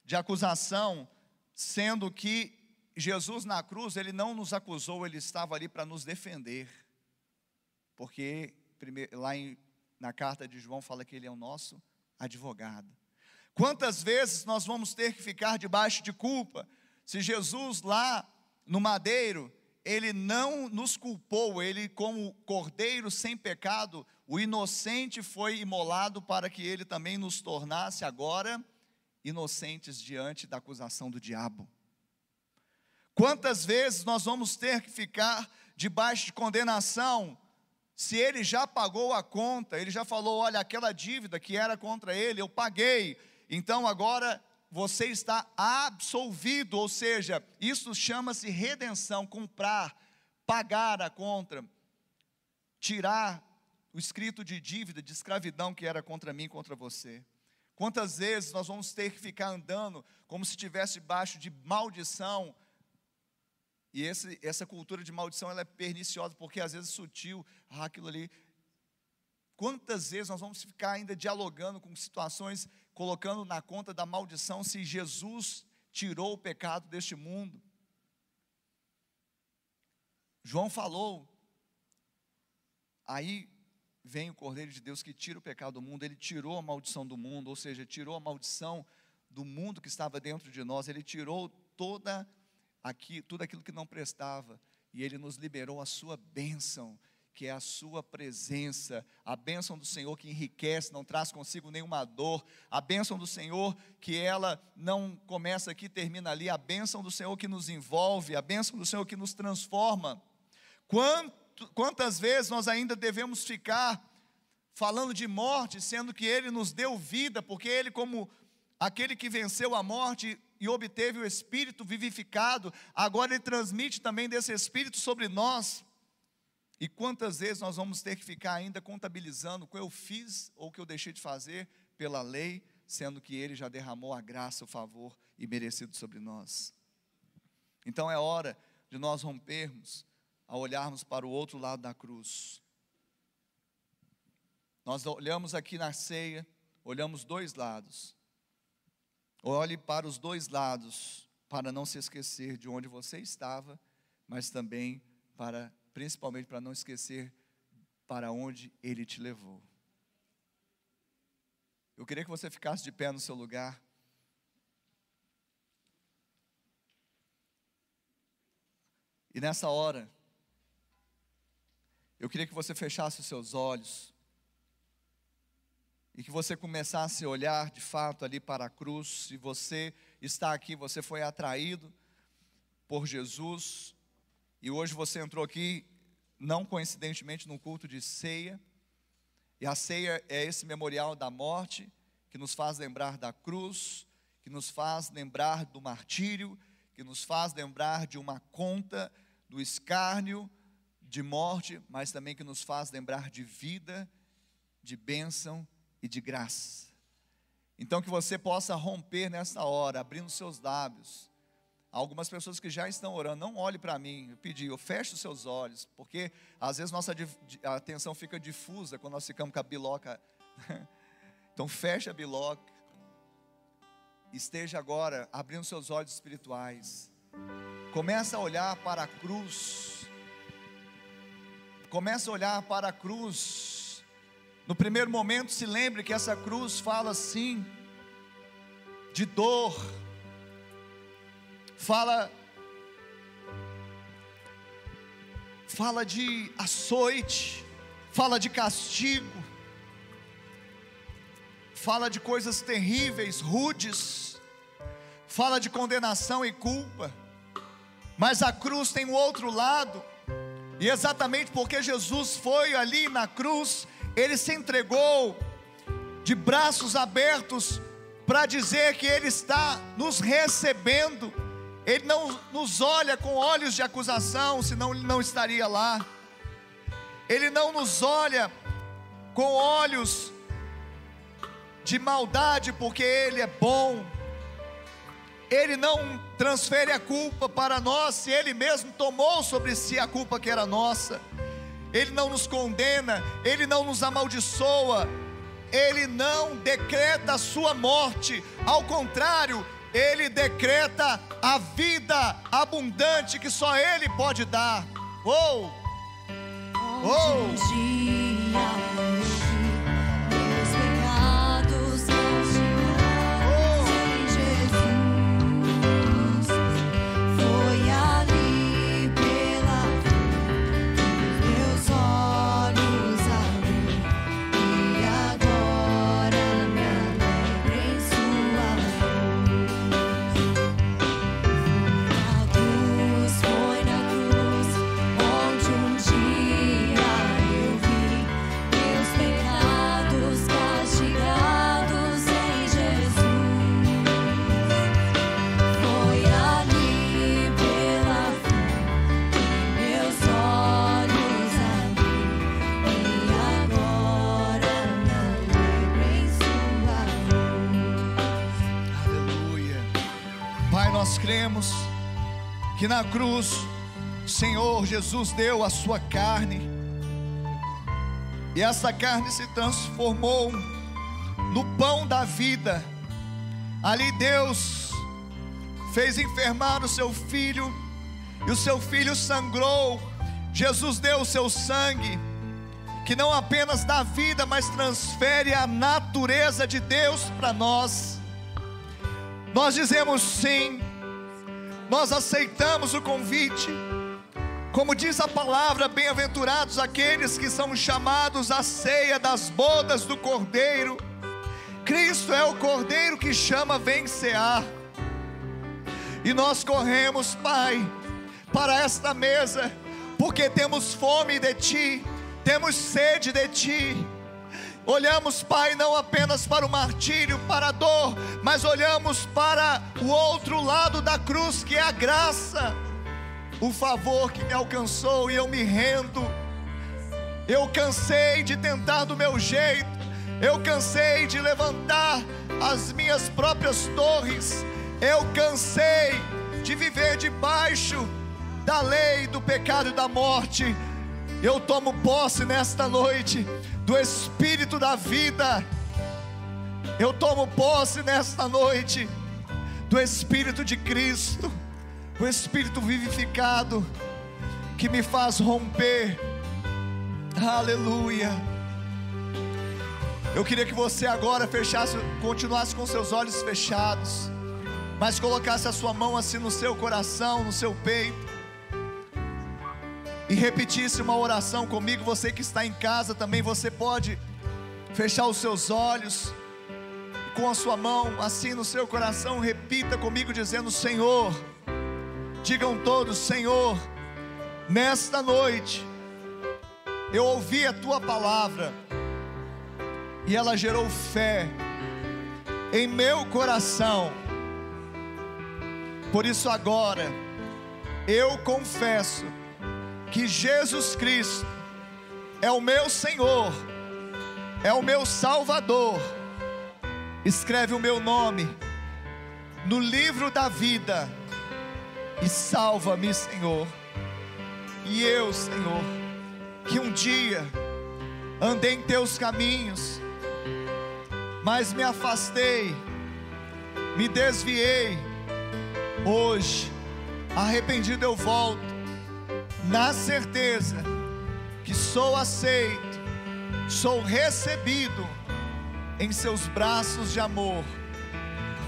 de acusação, sendo que Jesus na cruz, ele não nos acusou, ele estava ali para nos defender. Porque lá em, na carta de João fala que ele é o nosso advogado. Quantas vezes nós vamos ter que ficar debaixo de culpa, se Jesus lá no madeiro, ele não nos culpou, ele, como cordeiro sem pecado, o inocente foi imolado para que ele também nos tornasse agora inocentes diante da acusação do diabo. Quantas vezes nós vamos ter que ficar debaixo de condenação, se ele já pagou a conta, ele já falou: olha, aquela dívida que era contra ele, eu paguei, então agora você está absolvido, ou seja, isso chama-se redenção, comprar, pagar a contra, tirar o escrito de dívida, de escravidão que era contra mim, contra você. Quantas vezes nós vamos ter que ficar andando como se estivesse debaixo de maldição? E esse, essa cultura de maldição ela é perniciosa, porque às vezes é sutil, ah, aquilo ali. Quantas vezes nós vamos ficar ainda dialogando com situações colocando na conta da maldição se Jesus tirou o pecado deste mundo. João falou, aí vem o Cordeiro de Deus que tira o pecado do mundo, ele tirou a maldição do mundo, ou seja, tirou a maldição do mundo que estava dentro de nós, ele tirou toda aqui, tudo aquilo que não prestava, e ele nos liberou a sua bênção, que é a sua presença, a bênção do Senhor que enriquece, não traz consigo nenhuma dor, a bênção do Senhor que ela não começa aqui, termina ali, a bênção do Senhor que nos envolve, a bênção do Senhor que nos transforma. Quanto, quantas vezes nós ainda devemos ficar falando de morte, sendo que Ele nos deu vida, porque Ele, como aquele que venceu a morte e obteve o Espírito vivificado, agora Ele transmite também desse Espírito sobre nós. E quantas vezes nós vamos ter que ficar ainda contabilizando o que eu fiz ou o que eu deixei de fazer pela lei, sendo que Ele já derramou a graça, o favor e merecido sobre nós. Então é hora de nós rompermos a olharmos para o outro lado da cruz. Nós olhamos aqui na ceia, olhamos dois lados. Olhe para os dois lados, para não se esquecer de onde você estava, mas também para, principalmente para não esquecer para onde Ele te levou. Eu queria que você ficasse de pé no seu lugar. E nessa hora, eu queria que você fechasse os seus olhos e que você começasse a olhar de fato ali para a cruz. Se você está aqui, você foi atraído por Jesus e hoje você entrou aqui, não coincidentemente, num culto de ceia. E a ceia é esse memorial da morte que nos faz lembrar da cruz, que nos faz lembrar do martírio, que nos faz lembrar de uma conta do escárnio, de morte, mas também que nos faz lembrar de vida, de bênção e de graça. Então, que você possa romper nessa hora, abrindo seus lábios. Algumas pessoas que já estão orando, não olhe para mim, eu pedi, eu feche os seus olhos, porque às vezes nossa atenção fica difusa quando nós ficamos com a biloca. Então, feche a biloca. Esteja agora abrindo seus olhos espirituais. Começa a olhar para a cruz. Começa a olhar para a cruz no primeiro momento, se lembre que essa cruz fala sim de dor, fala fala de açoite, fala de castigo, fala de coisas terríveis, rudes, fala de condenação e culpa. Mas a cruz tem um outro lado, e exatamente porque Jesus foi ali na cruz, ele se entregou de braços abertos para dizer que Ele está nos recebendo. Ele não nos olha com olhos de acusação, senão Ele não estaria lá. Ele não nos olha com olhos de maldade, porque Ele é bom. Ele não transfere a culpa para nós, se Ele mesmo tomou sobre si a culpa que era nossa. Ele não nos condena, Ele não nos amaldiçoa, Ele não decreta a sua morte, ao contrário, Ele decreta a vida abundante que só Ele pode dar. Oh! Oh! Cremos que na cruz Senhor Jesus deu a sua carne, e essa carne se transformou no pão da vida. Ali Deus fez enfermar o seu filho, e o seu filho sangrou. Jesus deu o seu sangue, que não apenas dá vida, mas transfere a natureza de Deus para nós. Nós dizemos sim nós aceitamos o convite. Como diz a palavra, bem-aventurados aqueles que são chamados à ceia das bodas do Cordeiro. Cristo é o Cordeiro que chama vencear. E nós corremos, Pai, para esta mesa, porque temos fome de Ti, temos sede de Ti Olhamos, Pai, não apenas para o martírio, para a dor, mas olhamos para o outro lado da cruz, que é a graça, o favor que me alcançou e eu me rendo. Eu cansei de tentar do meu jeito, eu cansei de levantar as minhas próprias torres, eu cansei de viver debaixo da lei do pecado e da morte. Eu tomo posse nesta noite do Espírito da vida. Eu tomo posse nesta noite do Espírito de Cristo, o Espírito vivificado, que me faz romper. Aleluia. Eu queria que você agora fechasse, continuasse com seus olhos fechados, mas colocasse a sua mão assim no seu coração, no seu peito, e repetisse uma oração comigo. Você que está em casa também, você pode fechar os seus olhos, com a sua mão assim no seu coração, repita comigo, dizendo: Senhor, digam todos: Senhor, nesta noite, eu ouvi a tua palavra e ela gerou fé em meu coração. Por isso agora eu confesso que Jesus Cristo é o meu Senhor, é o meu Salvador. Escreve o meu nome no livro da vida e salva-me, Senhor. E eu, Senhor, que um dia andei em teus caminhos, mas me afastei, me desviei. Hoje, arrependido eu volto, na certeza que sou aceito, sou recebido em seus braços de amor.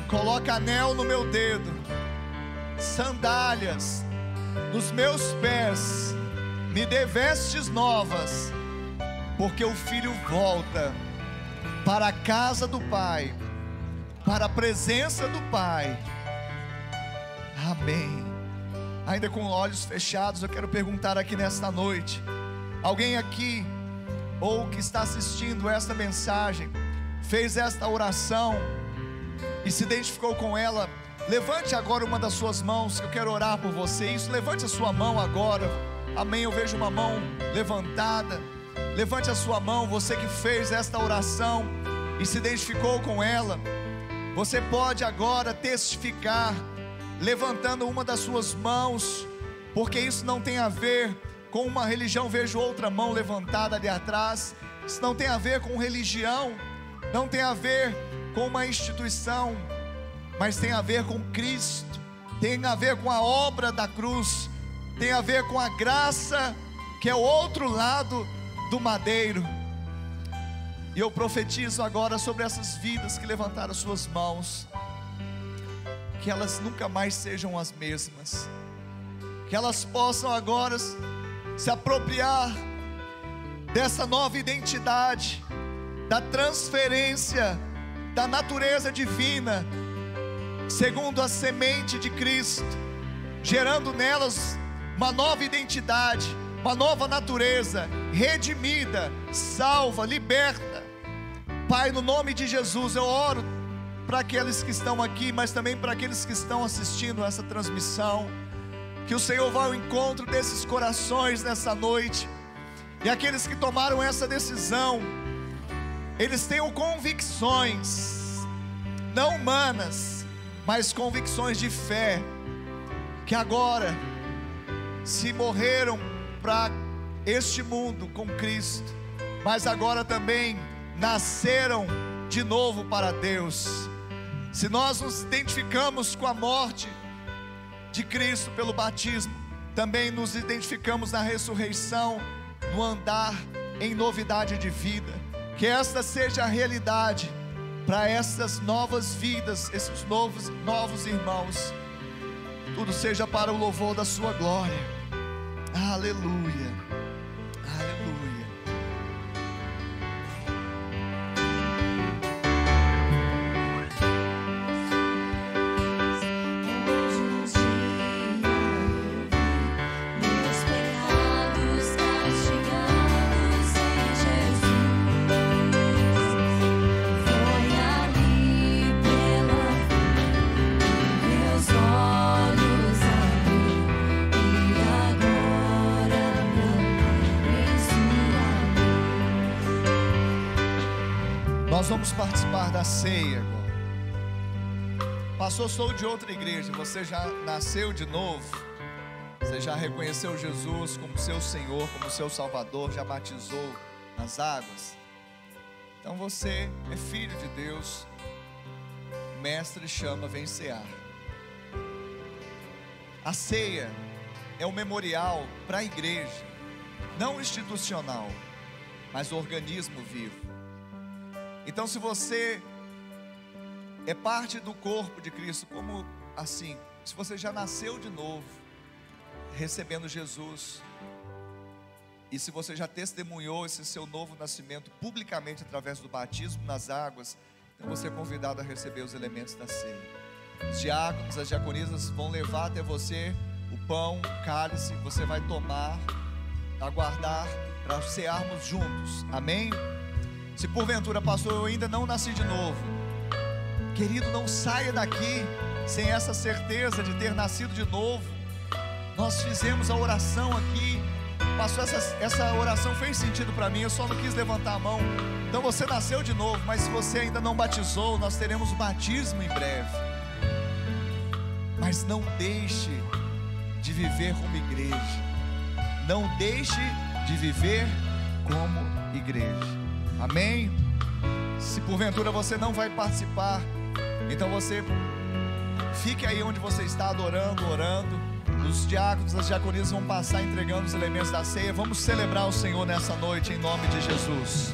Coloca anel no meu dedo, sandálias nos meus pés, me dê vestes novas, porque o filho volta para a casa do Pai, para a presença do Pai. Amém. Ainda com olhos fechados, eu quero perguntar aqui nesta noite: alguém aqui, ou que está assistindo esta mensagem, fez esta oração e se identificou com ela? Levante agora uma das suas mãos, que eu quero orar por você. Isso, levante a sua mão agora. Amém. Eu vejo uma mão levantada. Levante a sua mão, você que fez esta oração e se identificou com ela. Você pode agora testificar, levantando uma das suas mãos, porque isso não tem a ver com uma religião. Vejo outra mão levantada ali atrás. Isso não tem a ver com religião, não tem a ver com uma instituição mas tem a ver com Cristo, tem a ver com a obra da cruz, tem a ver com a graça que é o outro lado do madeiro. E eu profetizo agora sobre essas vidas que levantaram suas mãos, que elas nunca mais sejam as mesmas, que elas possam agora se apropriar dessa nova identidade, da transferência da natureza divina segundo a semente de Cristo, gerando nelas uma nova identidade, uma nova natureza, redimida, salva, liberta. Pai, no nome de Jesus, eu oro para aqueles que estão aqui, mas também para aqueles que estão assistindo essa transmissão. Que o Senhor vá ao encontro desses corações nessa noite. E aqueles que tomaram essa decisão, eles tenham convicções, não humanas, mas convicções de fé, que agora se morreram para este mundo com Cristo, mas agora também nasceram de novo para Deus. Se nós nos identificamos com a morte de Cristo pelo batismo, também nos identificamos na ressurreição, no andar em novidade de vida. Que esta seja a realidade para essas novas vidas, esses novos, novos irmãos. Tudo seja para o louvor da sua glória. Aleluia. Da ceia agora. Pastor, sou de outra igreja. Você já nasceu de novo? Você já reconheceu Jesus como seu Senhor, como seu Salvador? Já batizou nas águas? Então você é filho de Deus. O mestre chama vencear. A ceia é um memorial para a igreja, não institucional, mas organismo vivo. Então, se você é parte do corpo de Cristo, como assim? Se você já nasceu de novo, recebendo Jesus, e se você já testemunhou esse seu novo nascimento publicamente através do batismo nas águas, então você é convidado a receber os elementos da ceia. Os diáconos, as diaconisas vão levar até você o pão, o cálice, você vai tomar, aguardar para cearmos juntos. Amém? Se porventura, pastor, eu ainda não nasci de novo, querido, não saia daqui sem essa certeza de ter nascido de novo. Nós fizemos a oração aqui, pastor, essa, essa oração fez sentido para mim, eu só não quis levantar a mão. Então você nasceu de novo, mas se você ainda não batizou, nós teremos o batismo em breve. Mas não deixe de viver como igreja. Não deixe de viver como igreja. Amém? Se porventura você não vai participar, então você fique aí onde você está adorando, orando. Os diáconos, as diaconisas vão passar entregando os elementos da ceia. Vamos celebrar o Senhor nessa noite em nome de Jesus.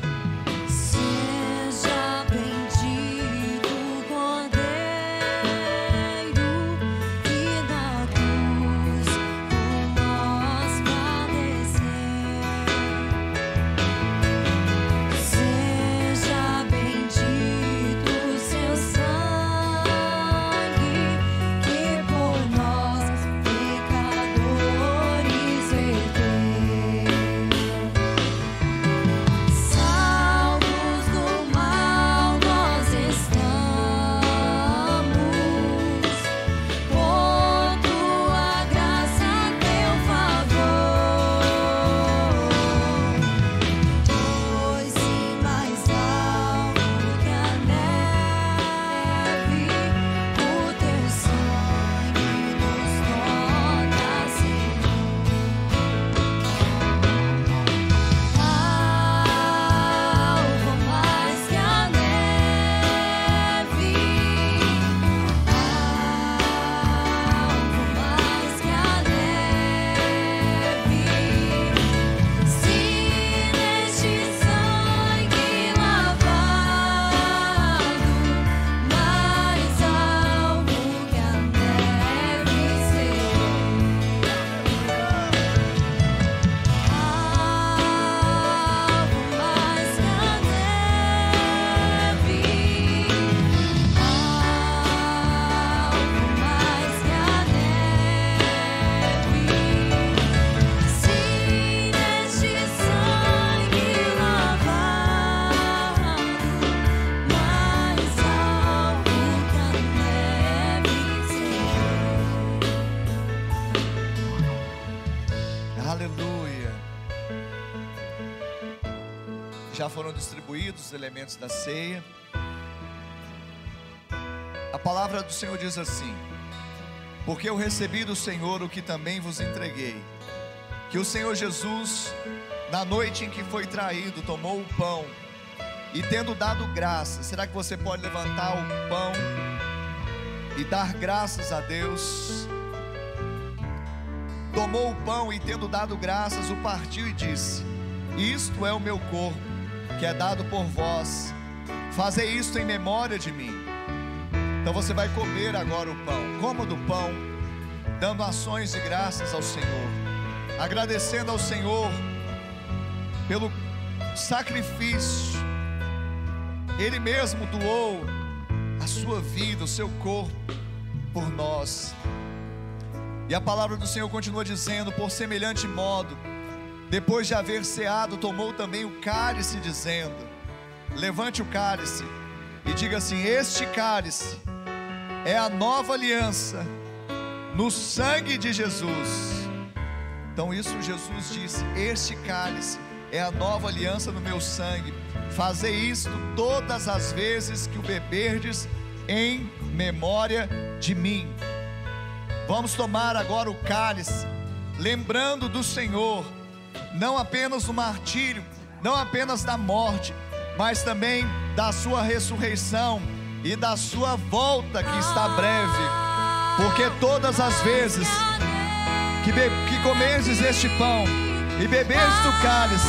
Os elementos da ceia. A palavra do Senhor diz assim: Porque eu recebi do Senhor o que também vos entreguei. Que o Senhor Jesus, na noite em que foi traído, tomou o pão e tendo dado graça. Será que você pode levantar o pão e dar graças a Deus? tomou o pão e, tendo dado graças, o partiu e disse: Isto é o meu corpo, que é dado por vós. Fazei isto em memória de mim. Então você vai comer agora o pão. Coma do pão, dando ações de graças ao Senhor, agradecendo ao Senhor pelo sacrifício. Ele mesmo doou a sua vida, o seu corpo por nós. E a palavra do Senhor continua dizendo: por semelhante modo, depois de haver ceado, tomou também o cálice, dizendo: Levante o cálice e diga assim: Este cálice é a nova aliança no sangue de Jesus. Então, isso Jesus disse: Este cálice é a nova aliança no meu sangue. Fazei isto todas as vezes que o beberdes em memória de mim. Vamos tomar agora o cálice, lembrando do Senhor, não apenas do martírio, não apenas da morte, mas também da sua ressurreição e da sua volta que está breve. Porque todas as vezes que, que comerdes este pão e bebedes do cálice,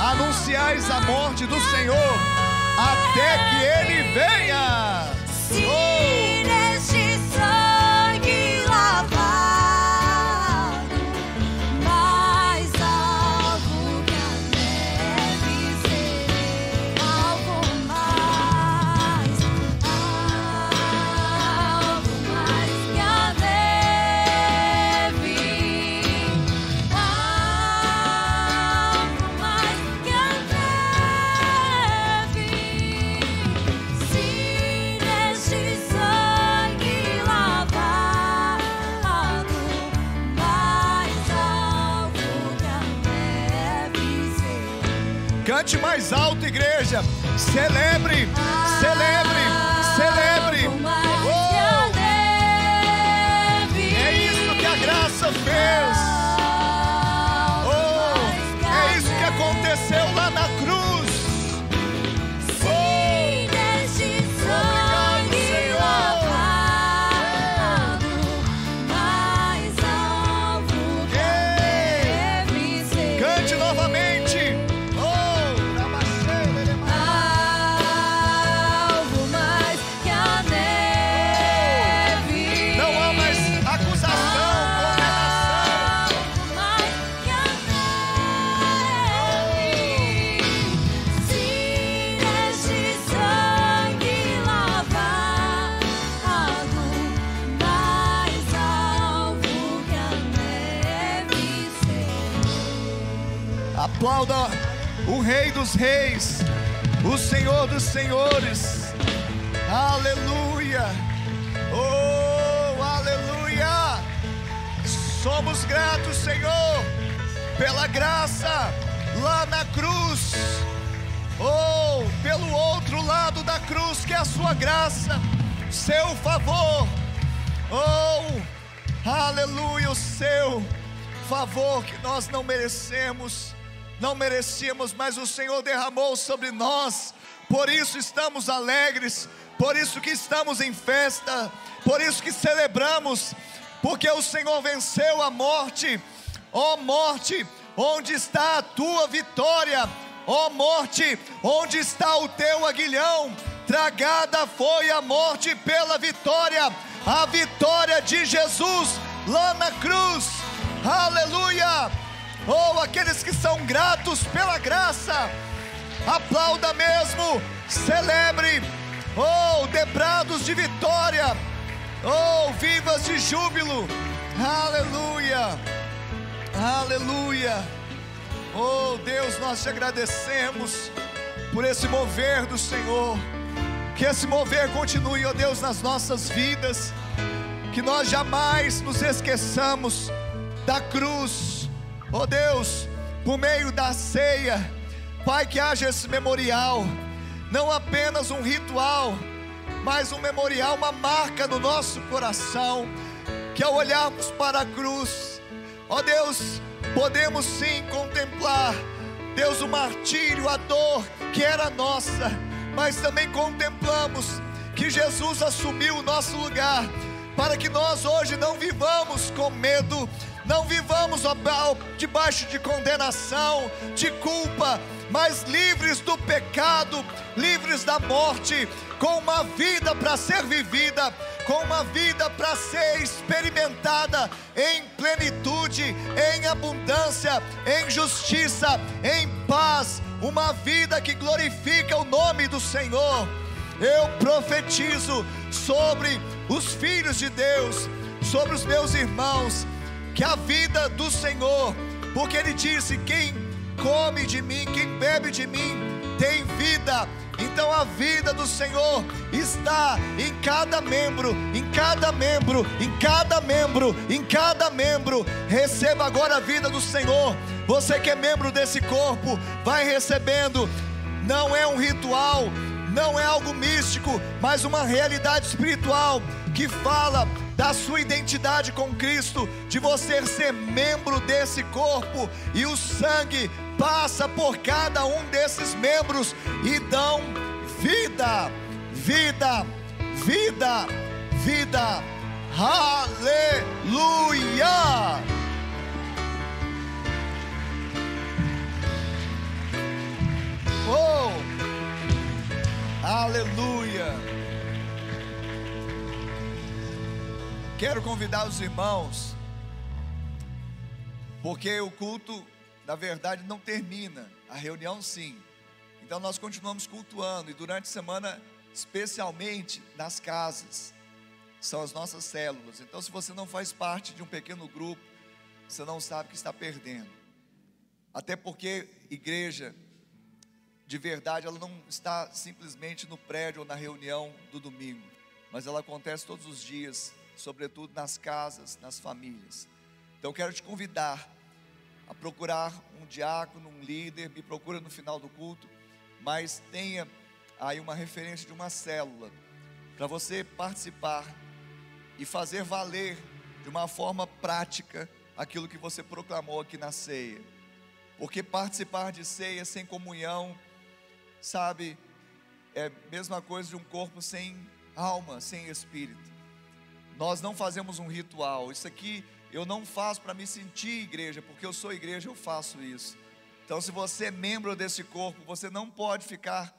anunciais a morte do Senhor até que ele venha. Oh! Mais alto, igreja. Celebre, celebre, Reis, o Senhor dos Senhores. Aleluia. Oh, aleluia. Somos gratos, Senhor, pela graça lá na cruz. Oh, pelo outro lado da cruz, que é a sua graça, seu favor. Oh, aleluia, o seu favor que nós não merecemos, não merecíamos, mas o Senhor derramou sobre nós. Por isso estamos alegres, por isso que estamos em festa, por isso que celebramos, porque o Senhor venceu a morte. Ó morte, onde está a tua vitória? Ó morte, onde está o teu aguilhão? Tragada foi a morte pela vitória, a vitória de Jesus lá na cruz. Aleluia! Oh, aqueles que são gratos pela graça, aplauda mesmo, celebre. Oh, debrados de vitória. Oh, vivas de júbilo. Aleluia. Aleluia. Oh Deus, nós te agradecemos por esse mover do Senhor. Que esse mover continue, ó Deus, nas nossas vidas. Que nós jamais nos esqueçamos da cruz. Ó Deus, por meio da ceia, Pai, que haja esse memorial, não apenas um ritual, mas um memorial, uma marca no nosso coração. Que ao olharmos para a cruz, ó Deus, podemos sim contemplar, Deus, o martírio, a dor que era nossa, mas também contemplamos que Jesus assumiu o nosso lugar, para que nós hoje não vivamos com medo, não vivamos debaixo de condenação, de culpa, mas livres do pecado, livres da morte, com uma vida para ser vivida, com uma vida para ser experimentada em plenitude, em abundância, em justiça, em paz, uma vida que glorifica o nome do Senhor. Eu profetizo sobre os filhos de Deus, sobre os meus irmãos, que a vida do Senhor, porque Ele disse: quem come de mim, quem bebe de mim, tem vida. Então a vida do Senhor está em cada membro, em cada membro, em cada membro, em cada membro. Receba agora a vida do Senhor. Você que é membro desse corpo, vai recebendo. Não é um ritual, não é algo místico, mas uma realidade espiritual que fala da sua identidade com Cristo, de você ser membro desse corpo, e o sangue passa por cada um desses membros e dão vida, vida, vida, vida. Aleluia! Oh! Aleluia! Quero convidar os irmãos, porque o culto, na verdade, não termina, a reunião sim. Então nós continuamos cultuando e durante a semana, especialmente nas casas, são as nossas células. Então, se você não faz parte de um pequeno grupo, você não sabe que está perdendo. Até porque igreja de verdade, ela não está simplesmente no prédio ou na reunião do domingo, mas ela acontece todos os dias, sobretudo nas casas, nas famílias. Então, quero te convidar a procurar um diácono, um líder, me procura no final do culto, mas tenha aí uma referência de uma célula para você participar e fazer valer de uma forma prática aquilo que você proclamou aqui na ceia. Porque participar de ceia sem comunhão, sabe, é a mesma coisa de um corpo sem alma, sem espírito. Nós não fazemos um ritual. Isso aqui eu não faço para me sentir igreja, porque eu sou igreja, eu faço isso. Então, se você é membro desse corpo, você não pode ficar,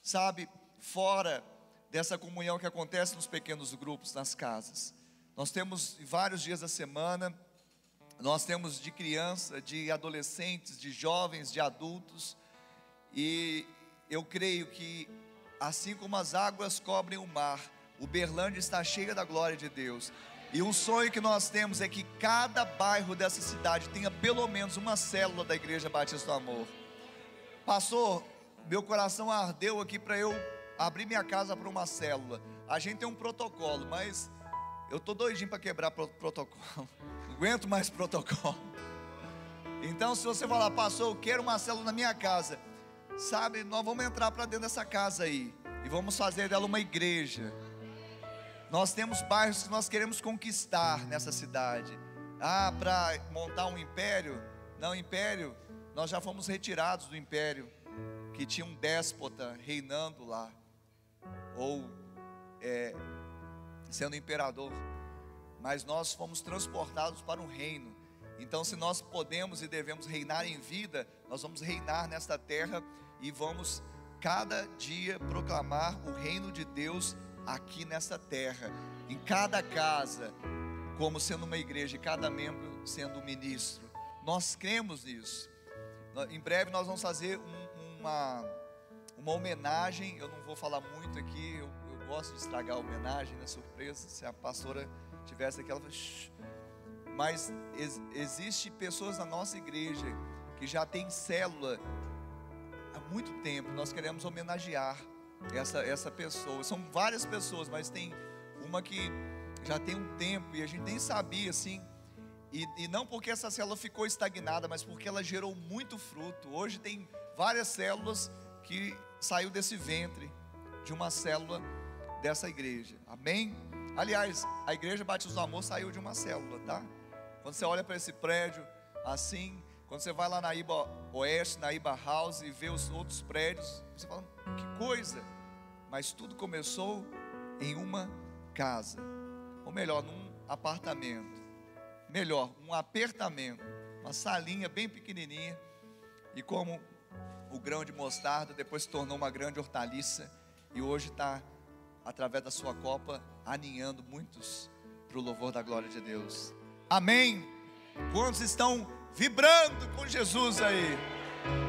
sabe, fora dessa comunhão que acontece nos pequenos grupos, nas casas. Nós temos vários dias da semana, nós temos de criança, de adolescentes, de jovens, de adultos, e eu creio que, assim como as águas cobrem o mar, o Berlândia está cheia da glória de Deus. E um sonho que nós temos é que cada bairro dessa cidade tenha pelo menos uma célula da Igreja Batista do Amor. Pastor, meu coração ardeu aqui para eu abrir minha casa para uma célula. A gente tem um protocolo, mas eu tô doidinho para quebrar pro protocolo. Não aguento mais protocolo. Então, se você falar, pastor, eu quero uma célula na minha casa, sabe, nós vamos entrar para dentro dessa casa aí e vamos fazer dela uma igreja. Nós temos bairros que nós queremos conquistar nessa cidade. Ah, para montar um império? Não, império, nós já fomos retirados do império, que tinha um déspota reinando lá ou é, sendo imperador, mas nós fomos transportados para um reino. Então, se nós podemos e devemos reinar em vida, nós vamos reinar nesta terra e vamos cada dia proclamar o reino de Deus aqui nesta terra, em cada casa, como sendo uma igreja, e cada membro sendo um ministro. Nós cremos nisso. Em breve nós vamos fazer um, uma uma homenagem. Eu não vou falar muito aqui, eu, eu gosto de estragar a homenagem, na né, surpresa. Se a pastora tivesse aqui, ela fala, Shh. mas ex, existe pessoas na nossa igreja que já tem célula há muito tempo. Nós queremos homenagear essa, essa pessoa. São várias pessoas, mas tem uma que já tem um tempo e a gente nem sabia assim. E, e, não porque essa célula ficou estagnada, mas porque ela gerou muito fruto. Hoje tem várias células que saiu desse ventre de uma célula dessa igreja. Amém? Aliás, a igreja Batista do Amor saiu de uma célula, tá? Quando você olha para esse prédio assim, quando você vai lá na Iba Oeste, na Iba House e vê os outros prédios, você fala, que coisa! Mas tudo começou em uma casa, ou melhor, num apartamento. Melhor, um apertamento, uma salinha bem pequenininha. E como o grão de mostarda, depois se tornou uma grande hortaliça e hoje está, através da sua copa, aninhando muitos para o louvor da glória de Deus. Amém. Quantos estão vibrando com Jesus aí?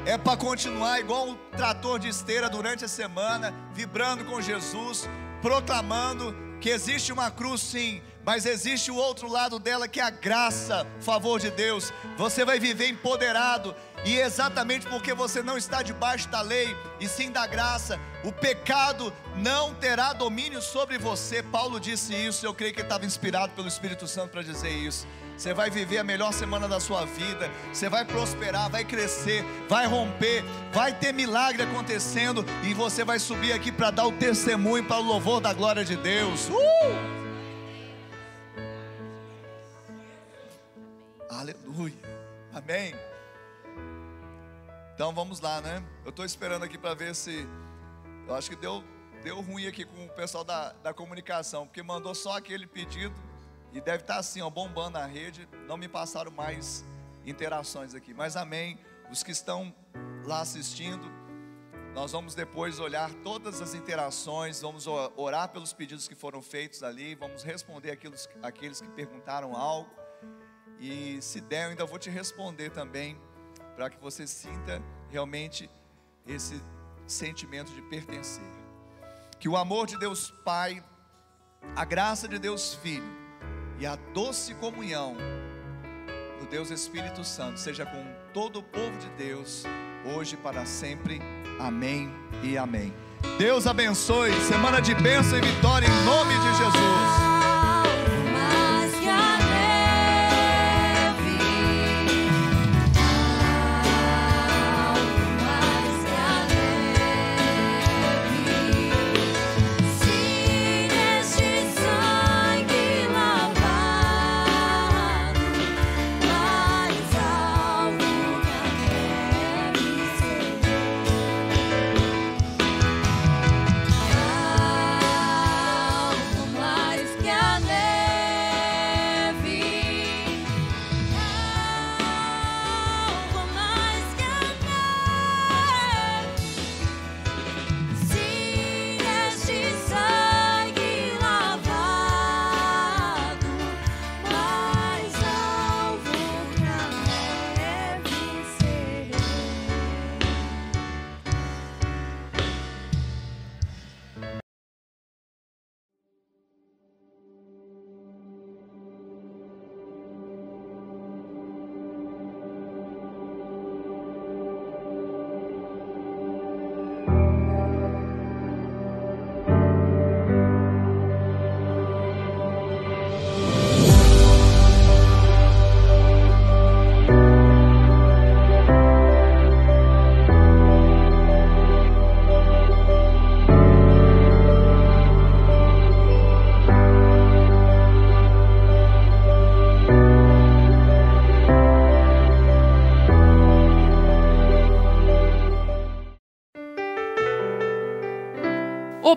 É para continuar igual um trator de esteira durante a semana, vibrando com Jesus, proclamando que existe uma cruz sim, mas existe o outro lado dela que é a graça, favor de Deus. Você vai viver empoderado, e exatamente porque você não está debaixo da lei, e sim da graça, o pecado não terá domínio sobre você. Paulo disse isso, eu creio que ele estava inspirado pelo Espírito Santo para dizer isso. Você vai viver a melhor semana da sua vida, você vai prosperar, vai crescer, vai romper, vai ter milagre acontecendo, e você vai subir aqui para dar o testemunho para o louvor da glória de Deus. Uh! Aleluia. Amém. Então vamos lá, né? Eu estou esperando aqui para ver se. Eu acho que deu, deu ruim aqui com o pessoal da, da comunicação, porque mandou só aquele pedido e deve estar tá assim, ó, bombando a rede. Não me passaram mais interações aqui, mas amém. Os que estão lá assistindo, Nós vamos depois olhar todas as interações, vamos orar pelos pedidos que foram feitos ali, vamos responder aqueles, aqueles que perguntaram algo. E se der, eu ainda vou te responder também, para que você sinta realmente esse sentimento de pertencer. Que o amor de Deus Pai, a graça de Deus Filho e a doce comunhão do Deus Espírito Santo seja com todo o povo de Deus, hoje e para sempre. Amém e amém. Deus abençoe, semana de bênção e vitória em nome de Jesus.